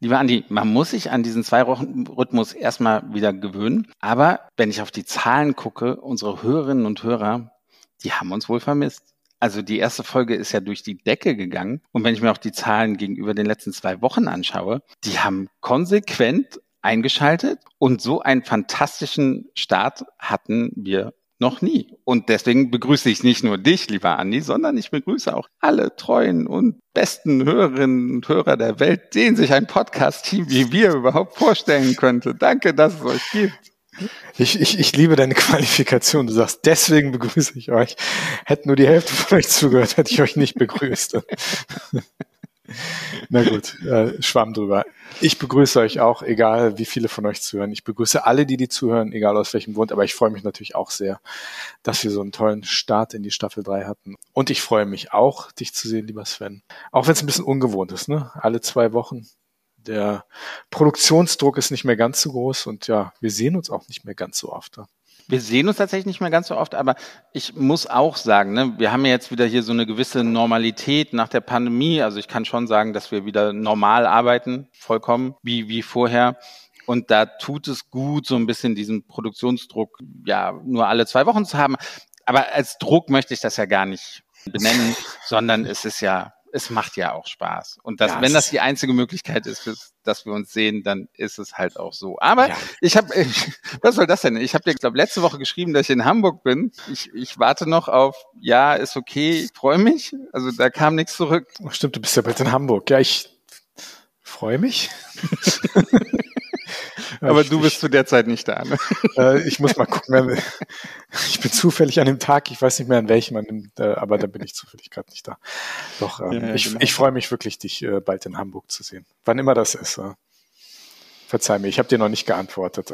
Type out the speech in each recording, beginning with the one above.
Lieber Andi, man muss sich an diesen Zwei-Wochen-Rhythmus erstmal wieder gewöhnen. Aber wenn ich auf die Zahlen gucke, unsere Hörerinnen und Hörer, die haben uns wohl vermisst. Also die erste Folge ist ja durch die Decke gegangen. Und wenn ich mir auch die Zahlen gegenüber den letzten zwei Wochen anschaue, die haben konsequent eingeschaltet und so einen fantastischen Start hatten wir noch nie. Und deswegen begrüße ich nicht nur dich, lieber Andi, sondern ich begrüße auch alle treuen und besten Hörerinnen und Hörer der Welt, denen sich ein Podcast-Team wie wir überhaupt vorstellen könnte. Danke, dass es euch gibt. Ich, ich, ich liebe deine Qualifikation. Du sagst, deswegen begrüße ich euch. Hätte nur die Hälfte von euch zugehört, hätte ich euch nicht begrüßt. Na gut, äh, schwamm drüber. Ich begrüße euch auch, egal wie viele von euch zuhören. Ich begrüße alle, die die zuhören, egal aus welchem Grund. Aber ich freue mich natürlich auch sehr, dass wir so einen tollen Start in die Staffel 3 hatten. Und ich freue mich auch, dich zu sehen, lieber Sven. Auch wenn es ein bisschen ungewohnt ist, ne? Alle zwei Wochen. Der Produktionsdruck ist nicht mehr ganz so groß und ja, wir sehen uns auch nicht mehr ganz so oft. Wir sehen uns tatsächlich nicht mehr ganz so oft, aber ich muss auch sagen, ne, wir haben ja jetzt wieder hier so eine gewisse Normalität nach der Pandemie. Also ich kann schon sagen, dass wir wieder normal arbeiten, vollkommen wie, wie vorher. Und da tut es gut, so ein bisschen diesen Produktionsdruck ja nur alle zwei Wochen zu haben. Aber als Druck möchte ich das ja gar nicht benennen, sondern es ist ja es macht ja auch Spaß. Und das, ja, wenn das die einzige Möglichkeit ist, dass wir uns sehen, dann ist es halt auch so. Aber ja. ich habe, was soll das denn? Ich habe dir, glaube letzte Woche geschrieben, dass ich in Hamburg bin. Ich, ich warte noch auf, ja, ist okay, ich freue mich. Also da kam nichts zurück. Oh, stimmt, du bist ja bald in Hamburg. Ja, ich freue mich. Aber du bist zu der Zeit nicht da. Ne? Äh, ich muss mal gucken. Ich bin zufällig an dem Tag, ich weiß nicht mehr an welchem, an dem, äh, aber da bin ich zufällig gerade nicht da. Doch, ähm, ja, ich, genau. ich freue mich wirklich, dich äh, bald in Hamburg zu sehen. Wann immer das ist. Äh. Verzeih mir, ich habe dir noch nicht geantwortet.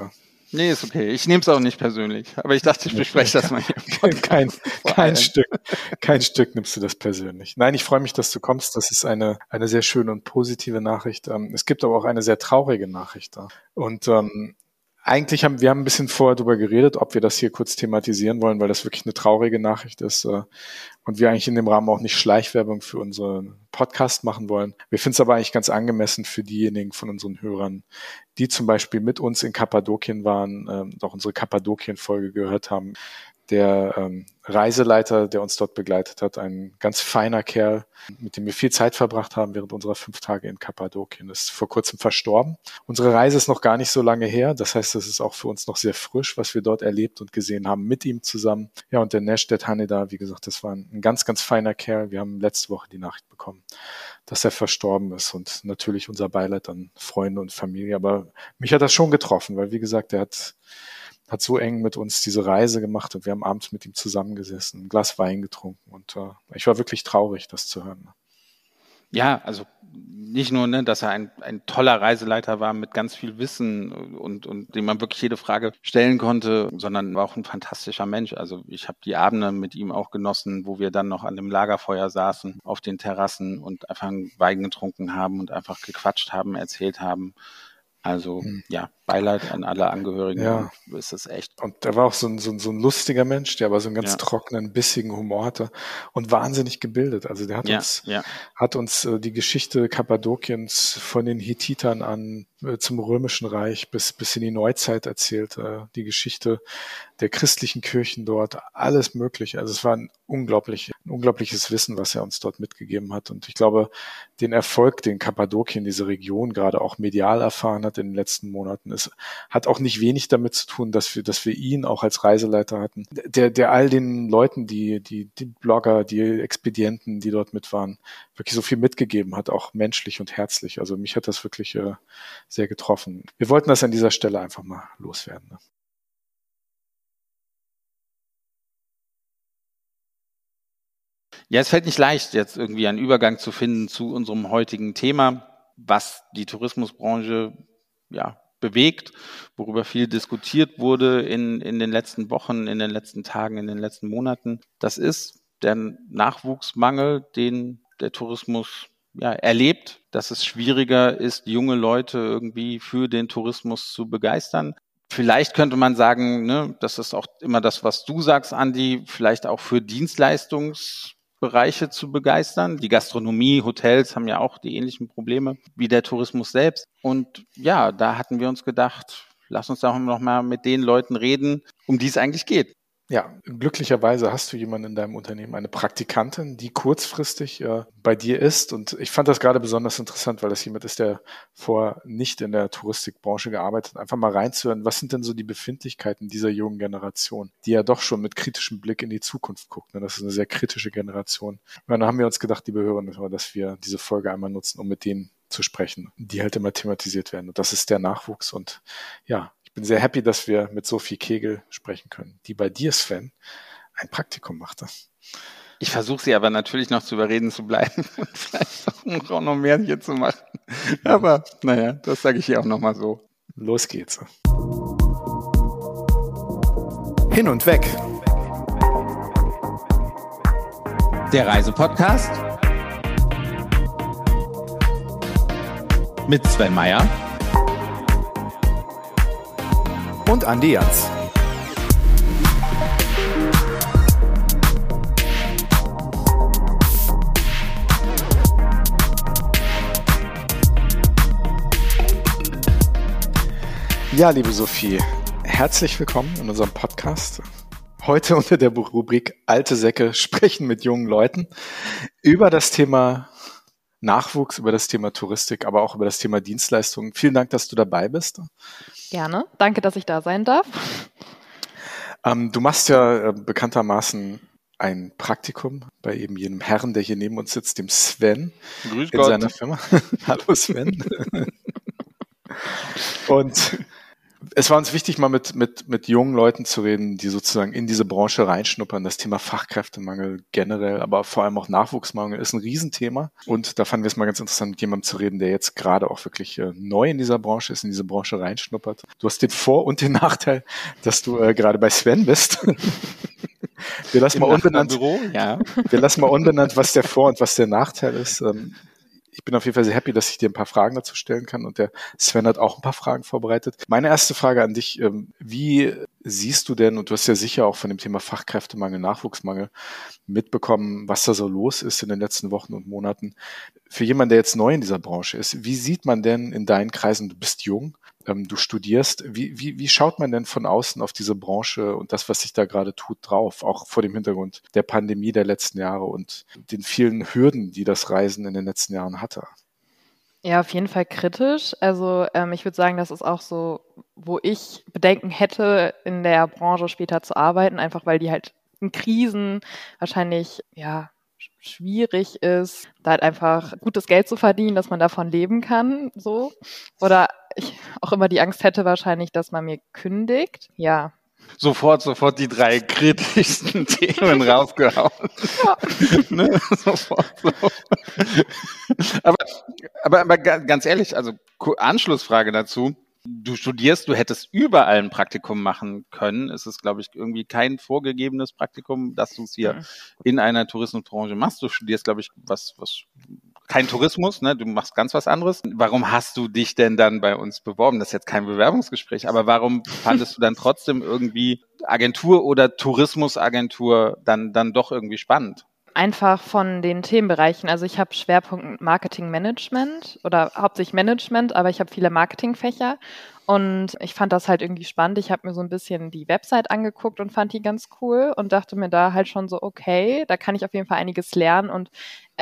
Nee, ist okay. Ich nehme es auch nicht persönlich. Aber ich dachte, ich bespreche das mal hier. Kein, kein Stück, kein Stück nimmst du das persönlich. Nein, ich freue mich, dass du kommst. Das ist eine, eine sehr schöne und positive Nachricht. Ähm, es gibt aber auch eine sehr traurige Nachricht da. Und ähm, eigentlich haben wir haben ein bisschen vorher darüber geredet, ob wir das hier kurz thematisieren wollen, weil das wirklich eine traurige Nachricht ist äh, und wir eigentlich in dem Rahmen auch nicht Schleichwerbung für unseren Podcast machen wollen. Wir finden es aber eigentlich ganz angemessen für diejenigen von unseren Hörern, die zum Beispiel mit uns in Kappadokien waren, ähm, auch unsere Kappadokien-Folge gehört haben, der ähm, Reiseleiter, der uns dort begleitet hat, ein ganz feiner Kerl, mit dem wir viel Zeit verbracht haben während unserer fünf Tage in Kappadokien, ist vor kurzem verstorben. Unsere Reise ist noch gar nicht so lange her. Das heißt, es ist auch für uns noch sehr frisch, was wir dort erlebt und gesehen haben mit ihm zusammen. Ja, und der Neshdet Haneda, wie gesagt, das war ein, ein ganz, ganz feiner Kerl. Wir haben letzte Woche die Nachricht bekommen, dass er verstorben ist und natürlich unser Beileid an Freunde und Familie. Aber mich hat das schon getroffen, weil wie gesagt, er hat hat so eng mit uns diese Reise gemacht und wir haben abends mit ihm zusammengesessen, ein Glas Wein getrunken und äh, ich war wirklich traurig, das zu hören. Ja, also nicht nur, ne, dass er ein, ein toller Reiseleiter war mit ganz viel Wissen und, und dem man wirklich jede Frage stellen konnte, sondern war auch ein fantastischer Mensch. Also ich habe die Abende mit ihm auch genossen, wo wir dann noch an dem Lagerfeuer saßen, auf den Terrassen und einfach einen Wein getrunken haben und einfach gequatscht haben, erzählt haben. Also hm. ja, Beileid an alle Angehörigen. Ja. Ist es echt. Und er war auch so ein, so, ein, so ein lustiger Mensch, der aber so einen ganz ja. trockenen, bissigen Humor hatte und wahnsinnig gebildet. Also der hat ja, uns, ja. hat uns äh, die Geschichte Kappadokiens von den Hittitern an äh, zum Römischen Reich bis, bis in die Neuzeit erzählt. Äh, die Geschichte der christlichen Kirchen dort, alles mögliche. Also es war ein unglaublich, ein unglaubliches Wissen, was er uns dort mitgegeben hat. Und ich glaube, den Erfolg, den Kappadokien, diese Region gerade auch medial erfahren hat in den letzten Monaten, ist, hat auch nicht wenig damit zu tun, dass wir, dass wir ihn auch als Reiseleiter hatten, der, der all den Leuten, die, die, die Blogger, die Expedienten, die dort mit waren, wirklich so viel mitgegeben hat, auch menschlich und herzlich. Also mich hat das wirklich äh, sehr getroffen. Wir wollten das an dieser Stelle einfach mal loswerden. Ne? Ja, es fällt nicht leicht, jetzt irgendwie einen Übergang zu finden zu unserem heutigen Thema, was die Tourismusbranche ja, bewegt, worüber viel diskutiert wurde in, in den letzten Wochen, in den letzten Tagen, in den letzten Monaten. Das ist der Nachwuchsmangel, den der Tourismus ja, erlebt, dass es schwieriger ist, junge Leute irgendwie für den Tourismus zu begeistern. Vielleicht könnte man sagen, ne, das ist auch immer das, was du sagst, Andi, vielleicht auch für Dienstleistungs Bereiche zu begeistern. Die Gastronomie, Hotels haben ja auch die ähnlichen Probleme wie der Tourismus selbst. Und ja, da hatten wir uns gedacht, lass uns doch noch mal mit den Leuten reden, um die es eigentlich geht. Ja, glücklicherweise hast du jemanden in deinem Unternehmen, eine Praktikantin, die kurzfristig äh, bei dir ist. Und ich fand das gerade besonders interessant, weil das jemand ist, der vor nicht in der Touristikbranche gearbeitet hat. Einfach mal reinzuhören, was sind denn so die Befindlichkeiten dieser jungen Generation, die ja doch schon mit kritischem Blick in die Zukunft guckt. Ne? Das ist eine sehr kritische Generation. Und dann haben wir uns gedacht, liebe Hörer, dass wir diese Folge einmal nutzen, um mit denen zu sprechen, die halt immer thematisiert werden. Und das ist der Nachwuchs. Und ja, bin sehr happy, dass wir mit Sophie Kegel sprechen können, die bei dir, Sven, ein Praktikum machte. Ich versuche sie aber natürlich noch zu überreden zu bleiben und vielleicht auch noch mehr hier zu machen. Aber naja, das sage ich ihr auch nochmal so. Los geht's. Hin und weg. Der Reisepodcast mit Sven Meyer und Andi Jans. Ja, liebe Sophie, herzlich willkommen in unserem Podcast. Heute unter der Rubrik Alte Säcke sprechen mit jungen Leuten über das Thema Nachwuchs, über das Thema Touristik, aber auch über das Thema Dienstleistungen. Vielen Dank, dass du dabei bist. Gerne. Danke, dass ich da sein darf. Ähm, du machst ja äh, bekanntermaßen ein Praktikum bei eben jenem Herrn, der hier neben uns sitzt, dem Sven Grüß in Gott. seiner Firma. Hallo Sven. Und es war uns wichtig, mal mit, mit, mit jungen Leuten zu reden, die sozusagen in diese Branche reinschnuppern. Das Thema Fachkräftemangel generell, aber vor allem auch Nachwuchsmangel ist ein Riesenthema. Und da fanden wir es mal ganz interessant, mit jemandem zu reden, der jetzt gerade auch wirklich äh, neu in dieser Branche ist, in diese Branche reinschnuppert. Du hast den Vor- und den Nachteil, dass du äh, gerade bei Sven bist. Wir lassen Im mal unbenannt, Büro, ja. wir lassen mal unbenannt, was der Vor- und was der Nachteil ist. Ähm, ich bin auf jeden Fall sehr happy, dass ich dir ein paar Fragen dazu stellen kann und der Sven hat auch ein paar Fragen vorbereitet. Meine erste Frage an dich, ähm, wie siehst du denn, und du hast ja sicher auch von dem Thema Fachkräftemangel, Nachwuchsmangel mitbekommen, was da so los ist in den letzten Wochen und Monaten. Für jemanden, der jetzt neu in dieser Branche ist, wie sieht man denn in deinen Kreisen, du bist jung, ähm, du studierst. Wie, wie, wie schaut man denn von außen auf diese Branche und das, was sich da gerade tut, drauf? Auch vor dem Hintergrund der Pandemie der letzten Jahre und den vielen Hürden, die das Reisen in den letzten Jahren hatte. Ja, auf jeden Fall kritisch. Also ähm, ich würde sagen, das ist auch so, wo ich Bedenken hätte, in der Branche später zu arbeiten, einfach weil die halt in Krisen wahrscheinlich ja schwierig ist, da halt einfach gutes Geld zu verdienen, dass man davon leben kann, so. Oder ich auch immer die Angst hätte wahrscheinlich, dass man mir kündigt. Ja. Sofort, sofort die drei kritischsten Themen rausgehauen. Ja. ne? Sofort so. aber, aber, aber ganz ehrlich, also Anschlussfrage dazu. Du studierst, du hättest überall ein Praktikum machen können. Es ist, glaube ich, irgendwie kein vorgegebenes Praktikum, dass du es hier mhm. in einer Tourismusbranche machst. Du studierst, glaube ich, was, was kein Tourismus, ne? Du machst ganz was anderes. Warum hast du dich denn dann bei uns beworben? Das ist jetzt kein Bewerbungsgespräch, aber warum fandest du dann trotzdem irgendwie Agentur oder Tourismusagentur dann, dann doch irgendwie spannend? Einfach von den Themenbereichen. Also ich habe Schwerpunkt Marketing Management oder hauptsächlich Management, aber ich habe viele Marketingfächer und ich fand das halt irgendwie spannend. Ich habe mir so ein bisschen die Website angeguckt und fand die ganz cool und dachte mir da halt schon so, okay, da kann ich auf jeden Fall einiges lernen. Und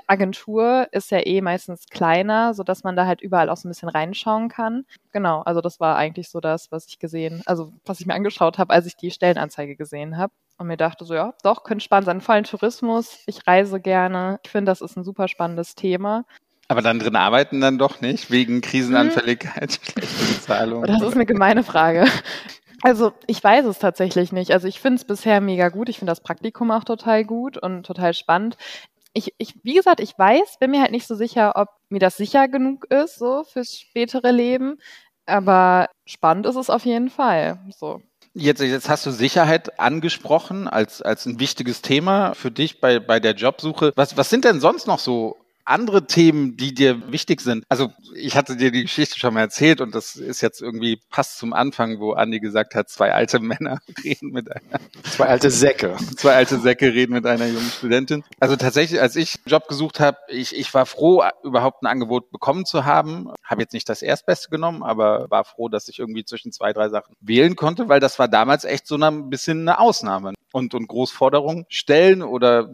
Agentur ist ja eh meistens kleiner, sodass man da halt überall auch so ein bisschen reinschauen kann. Genau, also das war eigentlich so das, was ich gesehen, also was ich mir angeschaut habe, als ich die Stellenanzeige gesehen habe und mir dachte so, ja, doch, könnte spannend sein. Vor allem Tourismus, ich reise gerne. Ich finde, das ist ein super spannendes Thema. Aber dann drin arbeiten dann doch nicht, wegen Krisenanfälligkeit, hm. schlechte Bezahlung. Das ist eine gemeine Frage. Also ich weiß es tatsächlich nicht. Also ich finde es bisher mega gut. Ich finde das Praktikum auch total gut und total spannend. Ich, ich, wie gesagt, ich weiß, bin mir halt nicht so sicher, ob mir das sicher genug ist, so fürs spätere Leben. Aber spannend ist es auf jeden Fall. So. Jetzt, jetzt hast du Sicherheit angesprochen als, als ein wichtiges Thema für dich bei, bei der Jobsuche. Was, was sind denn sonst noch so andere Themen, die dir wichtig sind? Also ich hatte dir die Geschichte schon mal erzählt und das ist jetzt irgendwie passt zum Anfang, wo Andi gesagt hat, zwei alte Männer reden mit einer. Zwei alte Säcke. Zwei alte Säcke reden mit einer jungen Studentin. Also tatsächlich, als ich einen Job gesucht habe, ich, ich war froh, überhaupt ein Angebot bekommen zu haben. Habe jetzt nicht das Erstbeste genommen, aber war froh, dass ich irgendwie zwischen zwei, drei Sachen wählen konnte, weil das war damals echt so ein bisschen eine Ausnahme. Und, und Großforderungen stellen oder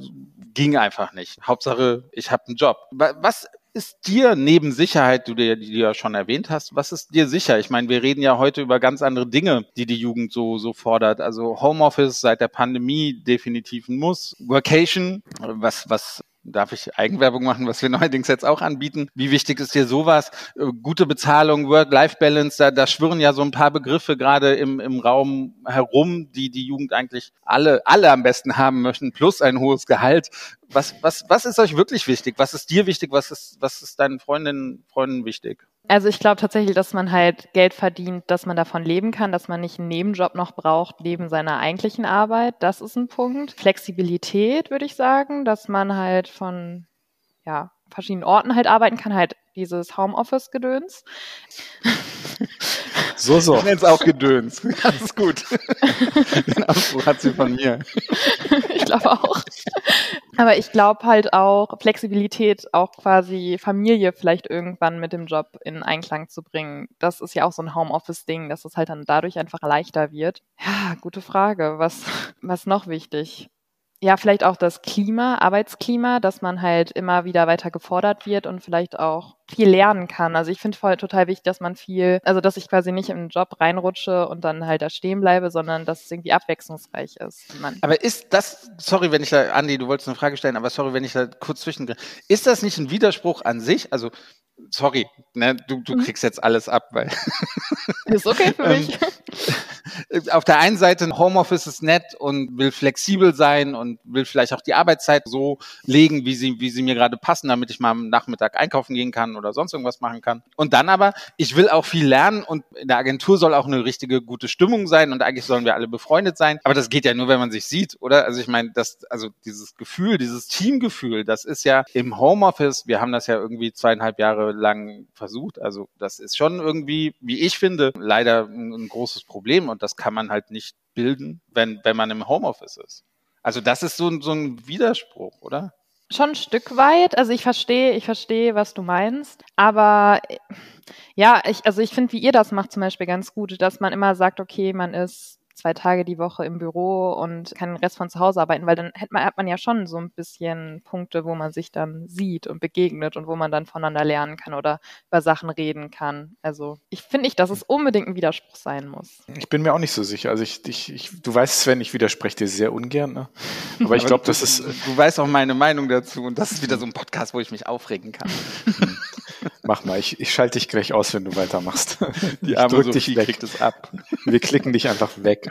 ging einfach nicht. Hauptsache, ich habe einen Job. Was ist dir neben Sicherheit, du dir, die du ja schon erwähnt hast, was ist dir sicher? Ich meine, wir reden ja heute über ganz andere Dinge, die die Jugend so, so fordert. Also Homeoffice seit der Pandemie definitiv ein Muss. Workation, was, was darf ich Eigenwerbung machen, was wir neuerdings jetzt auch anbieten. Wie wichtig ist dir sowas? Äh, gute Bezahlung, Work-Life-Balance, da, da schwirren ja so ein paar Begriffe gerade im, im Raum herum, die die Jugend eigentlich alle, alle am besten haben möchten, plus ein hohes Gehalt. Was, was, was ist euch wirklich wichtig? Was ist dir wichtig? Was ist, was ist deinen Freundinnen, Freunden wichtig? Also ich glaube tatsächlich, dass man halt Geld verdient, dass man davon leben kann, dass man nicht einen Nebenjob noch braucht neben seiner eigentlichen Arbeit. Das ist ein Punkt. Flexibilität würde ich sagen, dass man halt von ja, verschiedenen Orten halt arbeiten kann, halt dieses Homeoffice-Gedöns. So, so. Ich nenne es auch Gedöns. Alles gut. Den Anspruch hat sie von mir. Ich glaube auch. Aber ich glaube halt auch Flexibilität, auch quasi Familie vielleicht irgendwann mit dem Job in Einklang zu bringen. Das ist ja auch so ein Homeoffice-Ding, dass es halt dann dadurch einfach leichter wird. Ja, gute Frage. Was, was noch wichtig? Ja, vielleicht auch das Klima, Arbeitsklima, dass man halt immer wieder weiter gefordert wird und vielleicht auch viel lernen kann. Also ich finde voll total wichtig, dass man viel, also dass ich quasi nicht in den Job reinrutsche und dann halt da stehen bleibe, sondern dass es irgendwie abwechslungsreich ist. Man aber ist das, sorry, wenn ich da, Andi, du wolltest eine Frage stellen, aber sorry, wenn ich da kurz zwischen, ist das nicht ein Widerspruch an sich? Also sorry, ne, du, du mhm. kriegst jetzt alles ab, weil. Ist okay für mich. Auf der einen Seite Homeoffice ist nett und will flexibel sein und will vielleicht auch die Arbeitszeit so legen, wie sie, wie sie mir gerade passen, damit ich mal am Nachmittag einkaufen gehen kann oder sonst irgendwas machen kann. Und dann aber, ich will auch viel lernen und in der Agentur soll auch eine richtige gute Stimmung sein und eigentlich sollen wir alle befreundet sein. Aber das geht ja nur, wenn man sich sieht, oder? Also ich meine, das, also dieses Gefühl, dieses Teamgefühl, das ist ja im Homeoffice, wir haben das ja irgendwie zweieinhalb Jahre lang versucht. Also das ist schon irgendwie, wie ich finde, leider ein, ein großes Problem und das kann man halt nicht bilden, wenn, wenn man im Homeoffice ist. Also das ist so, so ein Widerspruch, oder? Schon ein Stück weit. Also ich verstehe, ich verstehe, was du meinst. Aber ja, ich, also ich finde, wie ihr das macht zum Beispiel ganz gut, dass man immer sagt, okay, man ist zwei Tage die Woche im Büro und kann den Rest von zu Hause arbeiten, weil dann hat man, hat man ja schon so ein bisschen Punkte, wo man sich dann sieht und begegnet und wo man dann voneinander lernen kann oder über Sachen reden kann. Also ich finde nicht, dass es unbedingt ein Widerspruch sein muss. Ich bin mir auch nicht so sicher. Also ich, ich, ich du weißt, Sven, ich widerspreche dir sehr ungern, ne? aber ich glaube, das ist... Du weißt auch meine Meinung dazu und das ist wieder so ein Podcast, wo ich mich aufregen kann. Mach mal, ich, ich schalte dich gleich aus, wenn du weitermachst. Die arme drück dich weg. es ab. Wir klicken dich einfach weg.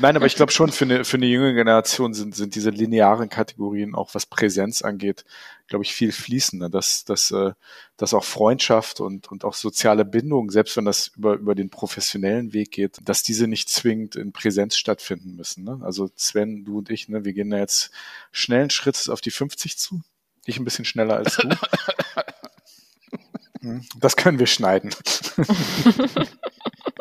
Nein, aber ich glaube schon, für eine, für eine junge Generation sind, sind diese linearen Kategorien, auch was Präsenz angeht, glaube ich, viel fließender, dass, dass, äh, dass auch Freundschaft und, und auch soziale Bindung, selbst wenn das über, über den professionellen Weg geht, dass diese nicht zwingend in Präsenz stattfinden müssen. Ne? Also Sven, du und ich, ne, wir gehen da jetzt schnellen Schritt auf die 50 zu. Ich ein bisschen schneller als du. Hm, das können wir schneiden.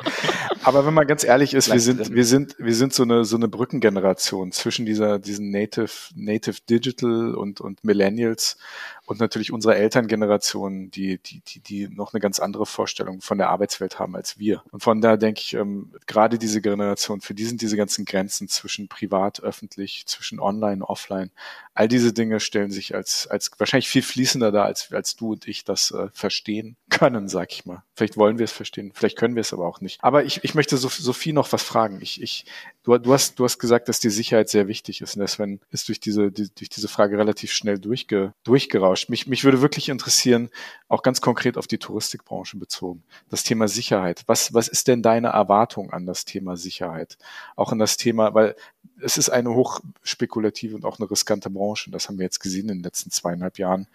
Aber wenn man ganz ehrlich ist, wir sind, wir sind, wir sind so eine, so eine Brückengeneration zwischen dieser, diesen Native, Native Digital und, und Millennials und natürlich unserer Elterngeneration, die, die, die, die noch eine ganz andere Vorstellung von der Arbeitswelt haben als wir. Und von daher denke ich, ähm, gerade diese Generation, für die sind diese ganzen Grenzen zwischen privat, öffentlich, zwischen online, offline, all diese Dinge stellen sich als, als wahrscheinlich viel fließender dar, als, als du und ich das äh, verstehen können, sag ich mal. Vielleicht wollen wir es verstehen, vielleicht können wir es aber auch nicht. Aber ich, ich möchte Sophie noch was fragen. Ich, ich, du, du, hast, du hast gesagt, dass die Sicherheit sehr wichtig ist. Und Sven ist durch diese, die, durch diese Frage relativ schnell durchge, durchgerauscht. Mich, mich würde wirklich interessieren, auch ganz konkret auf die Touristikbranche bezogen, das Thema Sicherheit. Was, was ist denn deine Erwartung an das Thema Sicherheit? Auch an das Thema, weil es ist eine hochspekulative und auch eine riskante Branche. Das haben wir jetzt gesehen in den letzten zweieinhalb Jahren.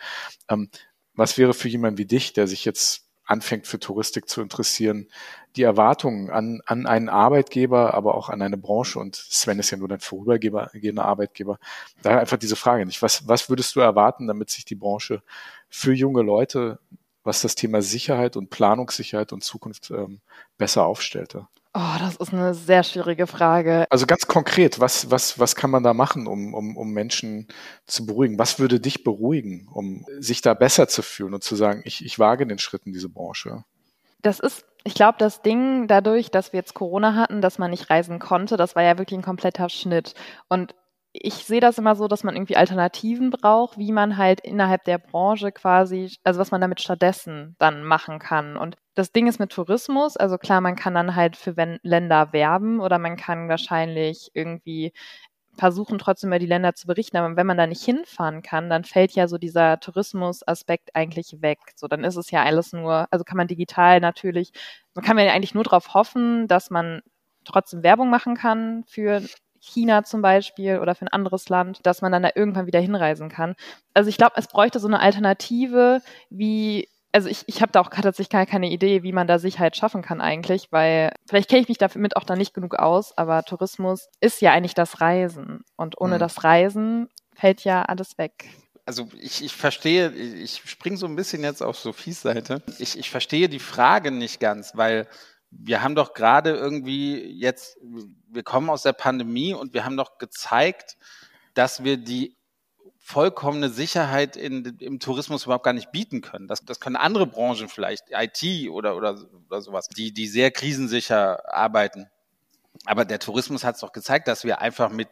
Ähm, was wäre für jemanden wie dich, der sich jetzt anfängt für Touristik zu interessieren, die Erwartungen an, an einen Arbeitgeber, aber auch an eine Branche und Sven ist ja nur dein vorübergehender Arbeitgeber. Da einfach diese Frage nicht. Was, was würdest du erwarten, damit sich die Branche für junge Leute, was das Thema Sicherheit und Planungssicherheit und Zukunft ähm, besser aufstellte? Oh, das ist eine sehr schwierige Frage. Also ganz konkret, was, was, was kann man da machen, um, um, um Menschen zu beruhigen? Was würde dich beruhigen, um sich da besser zu fühlen und zu sagen, ich, ich wage den Schritt in diese Branche? Das ist, ich glaube, das Ding dadurch, dass wir jetzt Corona hatten, dass man nicht reisen konnte, das war ja wirklich ein kompletter Schnitt. Und ich sehe das immer so, dass man irgendwie Alternativen braucht, wie man halt innerhalb der Branche quasi, also was man damit stattdessen dann machen kann. Und das Ding ist mit Tourismus, also klar, man kann dann halt für Länder werben oder man kann wahrscheinlich irgendwie versuchen, trotzdem über die Länder zu berichten. Aber wenn man da nicht hinfahren kann, dann fällt ja so dieser Tourismusaspekt eigentlich weg. So, dann ist es ja alles nur, also kann man digital natürlich, man kann ja eigentlich nur darauf hoffen, dass man trotzdem Werbung machen kann für China zum Beispiel oder für ein anderes Land, dass man dann da irgendwann wieder hinreisen kann. Also ich glaube, es bräuchte so eine Alternative, wie also ich, ich habe da auch tatsächlich gar keine Idee, wie man da Sicherheit schaffen kann eigentlich, weil vielleicht kenne ich mich damit auch da nicht genug aus, aber Tourismus ist ja eigentlich das Reisen und ohne mhm. das Reisen fällt ja alles weg. Also ich, ich verstehe, ich springe so ein bisschen jetzt auf Sophies Seite. Ich, ich verstehe die Frage nicht ganz, weil wir haben doch gerade irgendwie jetzt, wir kommen aus der Pandemie und wir haben doch gezeigt, dass wir die vollkommene Sicherheit in, im Tourismus überhaupt gar nicht bieten können. Das, das können andere Branchen vielleicht, IT oder, oder, oder sowas, die, die sehr krisensicher arbeiten. Aber der Tourismus hat es doch gezeigt, dass wir einfach mit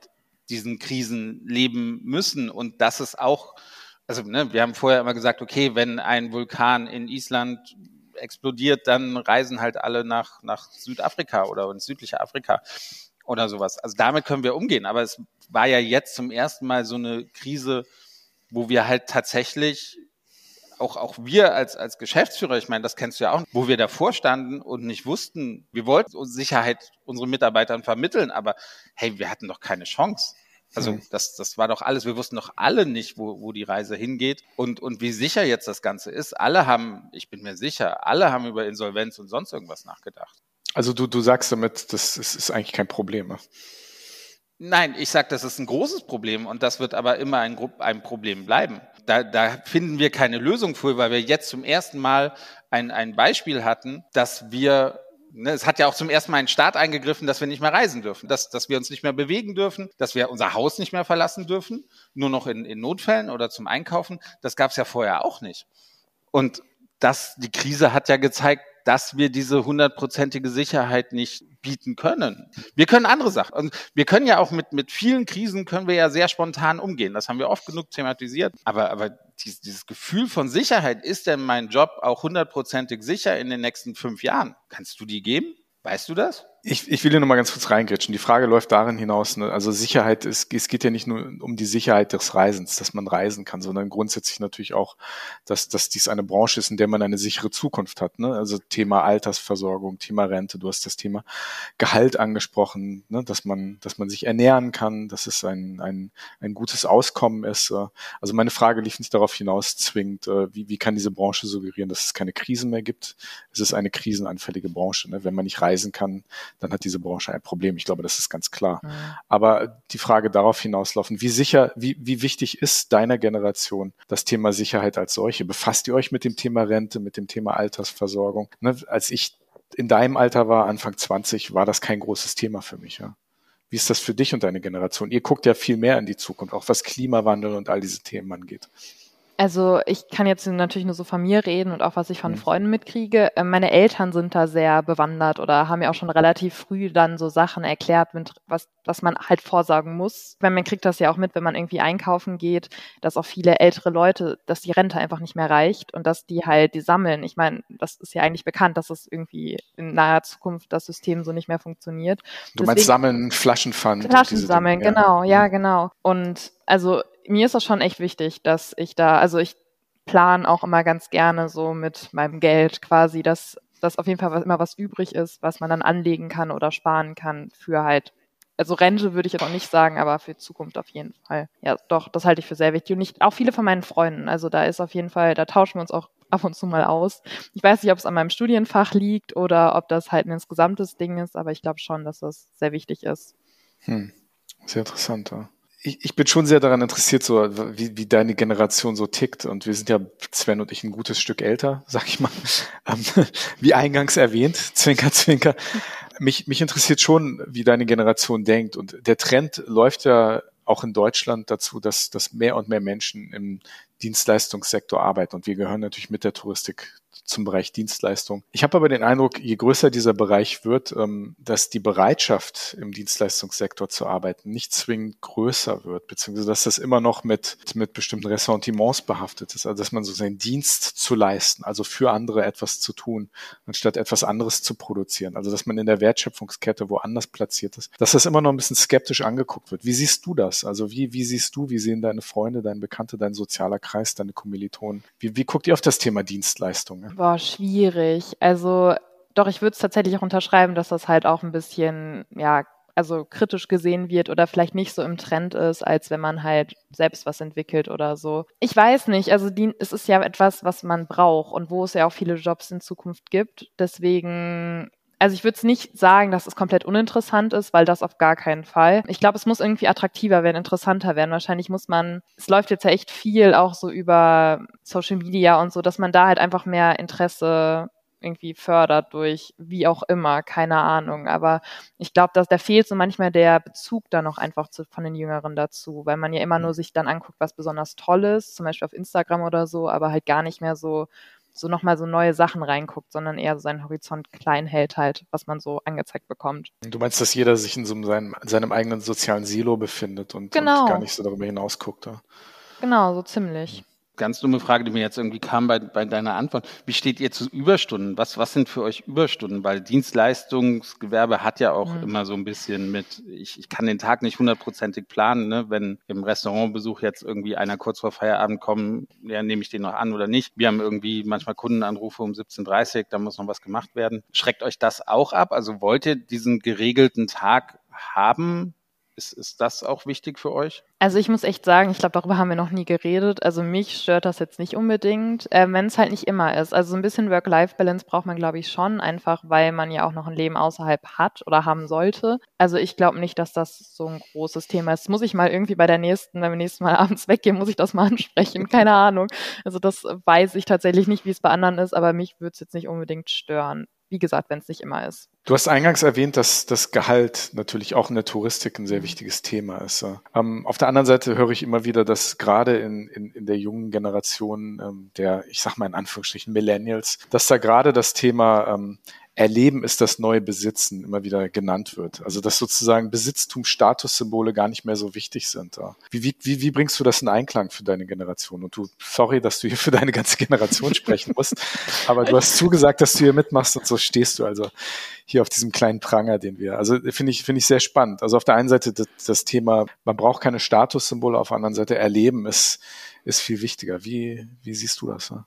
diesen Krisen leben müssen und dass es auch, also ne, wir haben vorher immer gesagt, okay, wenn ein Vulkan in Island explodiert, dann reisen halt alle nach, nach Südafrika oder ins südliche Afrika oder sowas. Also damit können wir umgehen. Aber es war ja jetzt zum ersten Mal so eine Krise, wo wir halt tatsächlich auch, auch wir als, als Geschäftsführer, ich meine, das kennst du ja auch, wo wir davor standen und nicht wussten, wir wollten Sicherheit unseren Mitarbeitern vermitteln, aber hey, wir hatten doch keine Chance. Also das, das war doch alles, wir wussten doch alle nicht, wo, wo die Reise hingeht und, und wie sicher jetzt das Ganze ist. Alle haben, ich bin mir sicher, alle haben über Insolvenz und sonst irgendwas nachgedacht. Also du, du sagst damit, das ist, ist eigentlich kein Problem. Ne? Nein, ich sage, das ist ein großes Problem und das wird aber immer ein, ein Problem bleiben. Da, da finden wir keine Lösung für, weil wir jetzt zum ersten Mal ein, ein Beispiel hatten, dass wir Ne, es hat ja auch zum ersten Mal ein Staat eingegriffen, dass wir nicht mehr reisen dürfen, dass, dass wir uns nicht mehr bewegen dürfen, dass wir unser Haus nicht mehr verlassen dürfen, nur noch in, in Notfällen oder zum Einkaufen. Das gab es ja vorher auch nicht. Und das, die Krise hat ja gezeigt, dass wir diese hundertprozentige Sicherheit nicht bieten können. Wir können andere Sachen. Und wir können ja auch mit, mit vielen Krisen können wir ja sehr spontan umgehen. Das haben wir oft genug thematisiert. Aber, aber dieses, dieses Gefühl von Sicherheit, ist denn mein Job auch hundertprozentig sicher in den nächsten fünf Jahren? Kannst du die geben? Weißt du das? Ich, ich will hier nochmal ganz kurz reingrätschen. Die Frage läuft darin hinaus, ne? also Sicherheit, ist, es geht ja nicht nur um die Sicherheit des Reisens, dass man reisen kann, sondern grundsätzlich natürlich auch, dass, dass dies eine Branche ist, in der man eine sichere Zukunft hat. Ne? Also Thema Altersversorgung, Thema Rente, du hast das Thema Gehalt angesprochen, ne? dass, man, dass man sich ernähren kann, dass es ein, ein, ein gutes Auskommen ist. Also meine Frage lief nicht darauf hinaus zwingend, äh, wie, wie kann diese Branche suggerieren, dass es keine Krisen mehr gibt. Es ist eine krisenanfällige Branche. Ne? Wenn man nicht reisen kann, dann hat diese Branche ein Problem. Ich glaube, das ist ganz klar. Mhm. Aber die Frage darauf hinauslaufen, wie sicher, wie, wie wichtig ist deiner Generation das Thema Sicherheit als solche? Befasst ihr euch mit dem Thema Rente, mit dem Thema Altersversorgung? Ne, als ich in deinem Alter war, Anfang 20, war das kein großes Thema für mich. Ja. Wie ist das für dich und deine Generation? Ihr guckt ja viel mehr in die Zukunft, auch was Klimawandel und all diese Themen angeht. Also ich kann jetzt natürlich nur so von mir reden und auch was ich von mhm. Freunden mitkriege. Ähm, meine Eltern sind da sehr bewandert oder haben mir auch schon relativ früh dann so Sachen erklärt, was, was man halt vorsagen muss. Weil man kriegt das ja auch mit, wenn man irgendwie einkaufen geht, dass auch viele ältere Leute, dass die Rente einfach nicht mehr reicht und dass die halt die sammeln. Ich meine, das ist ja eigentlich bekannt, dass es irgendwie in naher Zukunft das System so nicht mehr funktioniert. Du Deswegen, meinst sammeln, Flaschenpfand? Flaschen sammeln, Dinge, genau, ja, ja, genau. Und also mir ist das schon echt wichtig, dass ich da, also ich plan auch immer ganz gerne so mit meinem Geld quasi, dass dass auf jeden Fall immer was übrig ist, was man dann anlegen kann oder sparen kann für halt, also Rente würde ich jetzt auch nicht sagen, aber für Zukunft auf jeden Fall. Ja, doch, das halte ich für sehr wichtig. Und ich, auch viele von meinen Freunden, also da ist auf jeden Fall, da tauschen wir uns auch ab und zu mal aus. Ich weiß nicht, ob es an meinem Studienfach liegt oder ob das halt ein insgesamtes Ding ist, aber ich glaube schon, dass das sehr wichtig ist. Hm. Sehr interessant. Ja ich, ich bin schon sehr daran interessiert, so wie, wie deine Generation so tickt. Und wir sind ja, Sven und ich, ein gutes Stück älter, sag ich mal. Ähm, wie eingangs erwähnt, Zwinker, Zwinker. Mich, mich interessiert schon, wie deine Generation denkt. Und der Trend läuft ja auch in Deutschland dazu, dass, dass mehr und mehr Menschen im Dienstleistungssektor arbeiten. Und wir gehören natürlich mit der Touristik zum Bereich Dienstleistung. Ich habe aber den Eindruck, je größer dieser Bereich wird, ähm, dass die Bereitschaft im Dienstleistungssektor zu arbeiten nicht zwingend größer wird, beziehungsweise dass das immer noch mit, mit bestimmten Ressentiments behaftet ist. Also dass man so seinen Dienst zu leisten, also für andere etwas zu tun, anstatt etwas anderes zu produzieren. Also dass man in der Wertschöpfungskette woanders platziert ist, dass das immer noch ein bisschen skeptisch angeguckt wird. Wie siehst du das? Also wie, wie siehst du, wie sehen deine Freunde, deine Bekannte, dein sozialer Kreis, deine Kommilitonen? Wie, wie guckt ihr auf das Thema Dienstleistung? Boah, schwierig. Also doch, ich würde es tatsächlich auch unterschreiben, dass das halt auch ein bisschen, ja, also kritisch gesehen wird oder vielleicht nicht so im Trend ist, als wenn man halt selbst was entwickelt oder so. Ich weiß nicht, also die, es ist ja etwas, was man braucht und wo es ja auch viele Jobs in Zukunft gibt. Deswegen also ich würde es nicht sagen, dass es komplett uninteressant ist, weil das auf gar keinen Fall. Ich glaube, es muss irgendwie attraktiver werden, interessanter werden. Wahrscheinlich muss man, es läuft jetzt ja echt viel auch so über Social Media und so, dass man da halt einfach mehr Interesse irgendwie fördert durch wie auch immer, keine Ahnung. Aber ich glaube, dass da fehlt so manchmal der Bezug da noch einfach zu, von den Jüngeren dazu, weil man ja immer nur sich dann anguckt, was besonders toll ist, zum Beispiel auf Instagram oder so, aber halt gar nicht mehr so so nochmal so neue Sachen reinguckt, sondern eher so seinen Horizont klein hält halt, was man so angezeigt bekommt. Du meinst, dass jeder sich in so seinem, seinem eigenen sozialen Silo befindet und, genau. und gar nicht so darüber hinaus guckt. Ja? Genau, so ziemlich ganz dumme Frage, die mir jetzt irgendwie kam bei, bei deiner Antwort. Wie steht ihr zu Überstunden? Was, was sind für euch Überstunden? Weil Dienstleistungsgewerbe hat ja auch mhm. immer so ein bisschen mit, ich, ich kann den Tag nicht hundertprozentig planen, ne? wenn im Restaurantbesuch jetzt irgendwie einer kurz vor Feierabend kommt, ja, nehme ich den noch an oder nicht. Wir haben irgendwie manchmal Kundenanrufe um 17.30 Uhr, da muss noch was gemacht werden. Schreckt euch das auch ab? Also wollt ihr diesen geregelten Tag haben? Ist, ist das auch wichtig für euch? Also ich muss echt sagen, ich glaube, darüber haben wir noch nie geredet. Also mich stört das jetzt nicht unbedingt, äh, wenn es halt nicht immer ist. Also so ein bisschen Work-Life-Balance braucht man, glaube ich, schon, einfach weil man ja auch noch ein Leben außerhalb hat oder haben sollte. Also ich glaube nicht, dass das so ein großes Thema ist. Muss ich mal irgendwie bei der nächsten, wenn wir nächstes Mal abends weggehen, muss ich das mal ansprechen. Keine Ahnung. Also das weiß ich tatsächlich nicht, wie es bei anderen ist, aber mich würde es jetzt nicht unbedingt stören wie gesagt, wenn es nicht immer ist. Du hast eingangs erwähnt, dass das Gehalt natürlich auch in der Touristik ein sehr mhm. wichtiges Thema ist. Ähm, auf der anderen Seite höre ich immer wieder, dass gerade in, in, in der jungen Generation ähm, der, ich sag mal in Anführungsstrichen Millennials, dass da gerade das Thema ähm, Erleben ist das neue Besitzen immer wieder genannt wird. Also dass sozusagen Besitztum, Statussymbole gar nicht mehr so wichtig sind. Wie, wie, wie, wie bringst du das in Einklang für deine Generation? Und du, sorry, dass du hier für deine ganze Generation sprechen musst, aber du hast zugesagt, dass du hier mitmachst und so stehst du also hier auf diesem kleinen Pranger, den wir. Also finde ich, finde ich sehr spannend. Also auf der einen Seite das, das Thema, man braucht keine Statussymbole, auf der anderen Seite Erleben ist, ist viel wichtiger. Wie, wie siehst du das? Ne?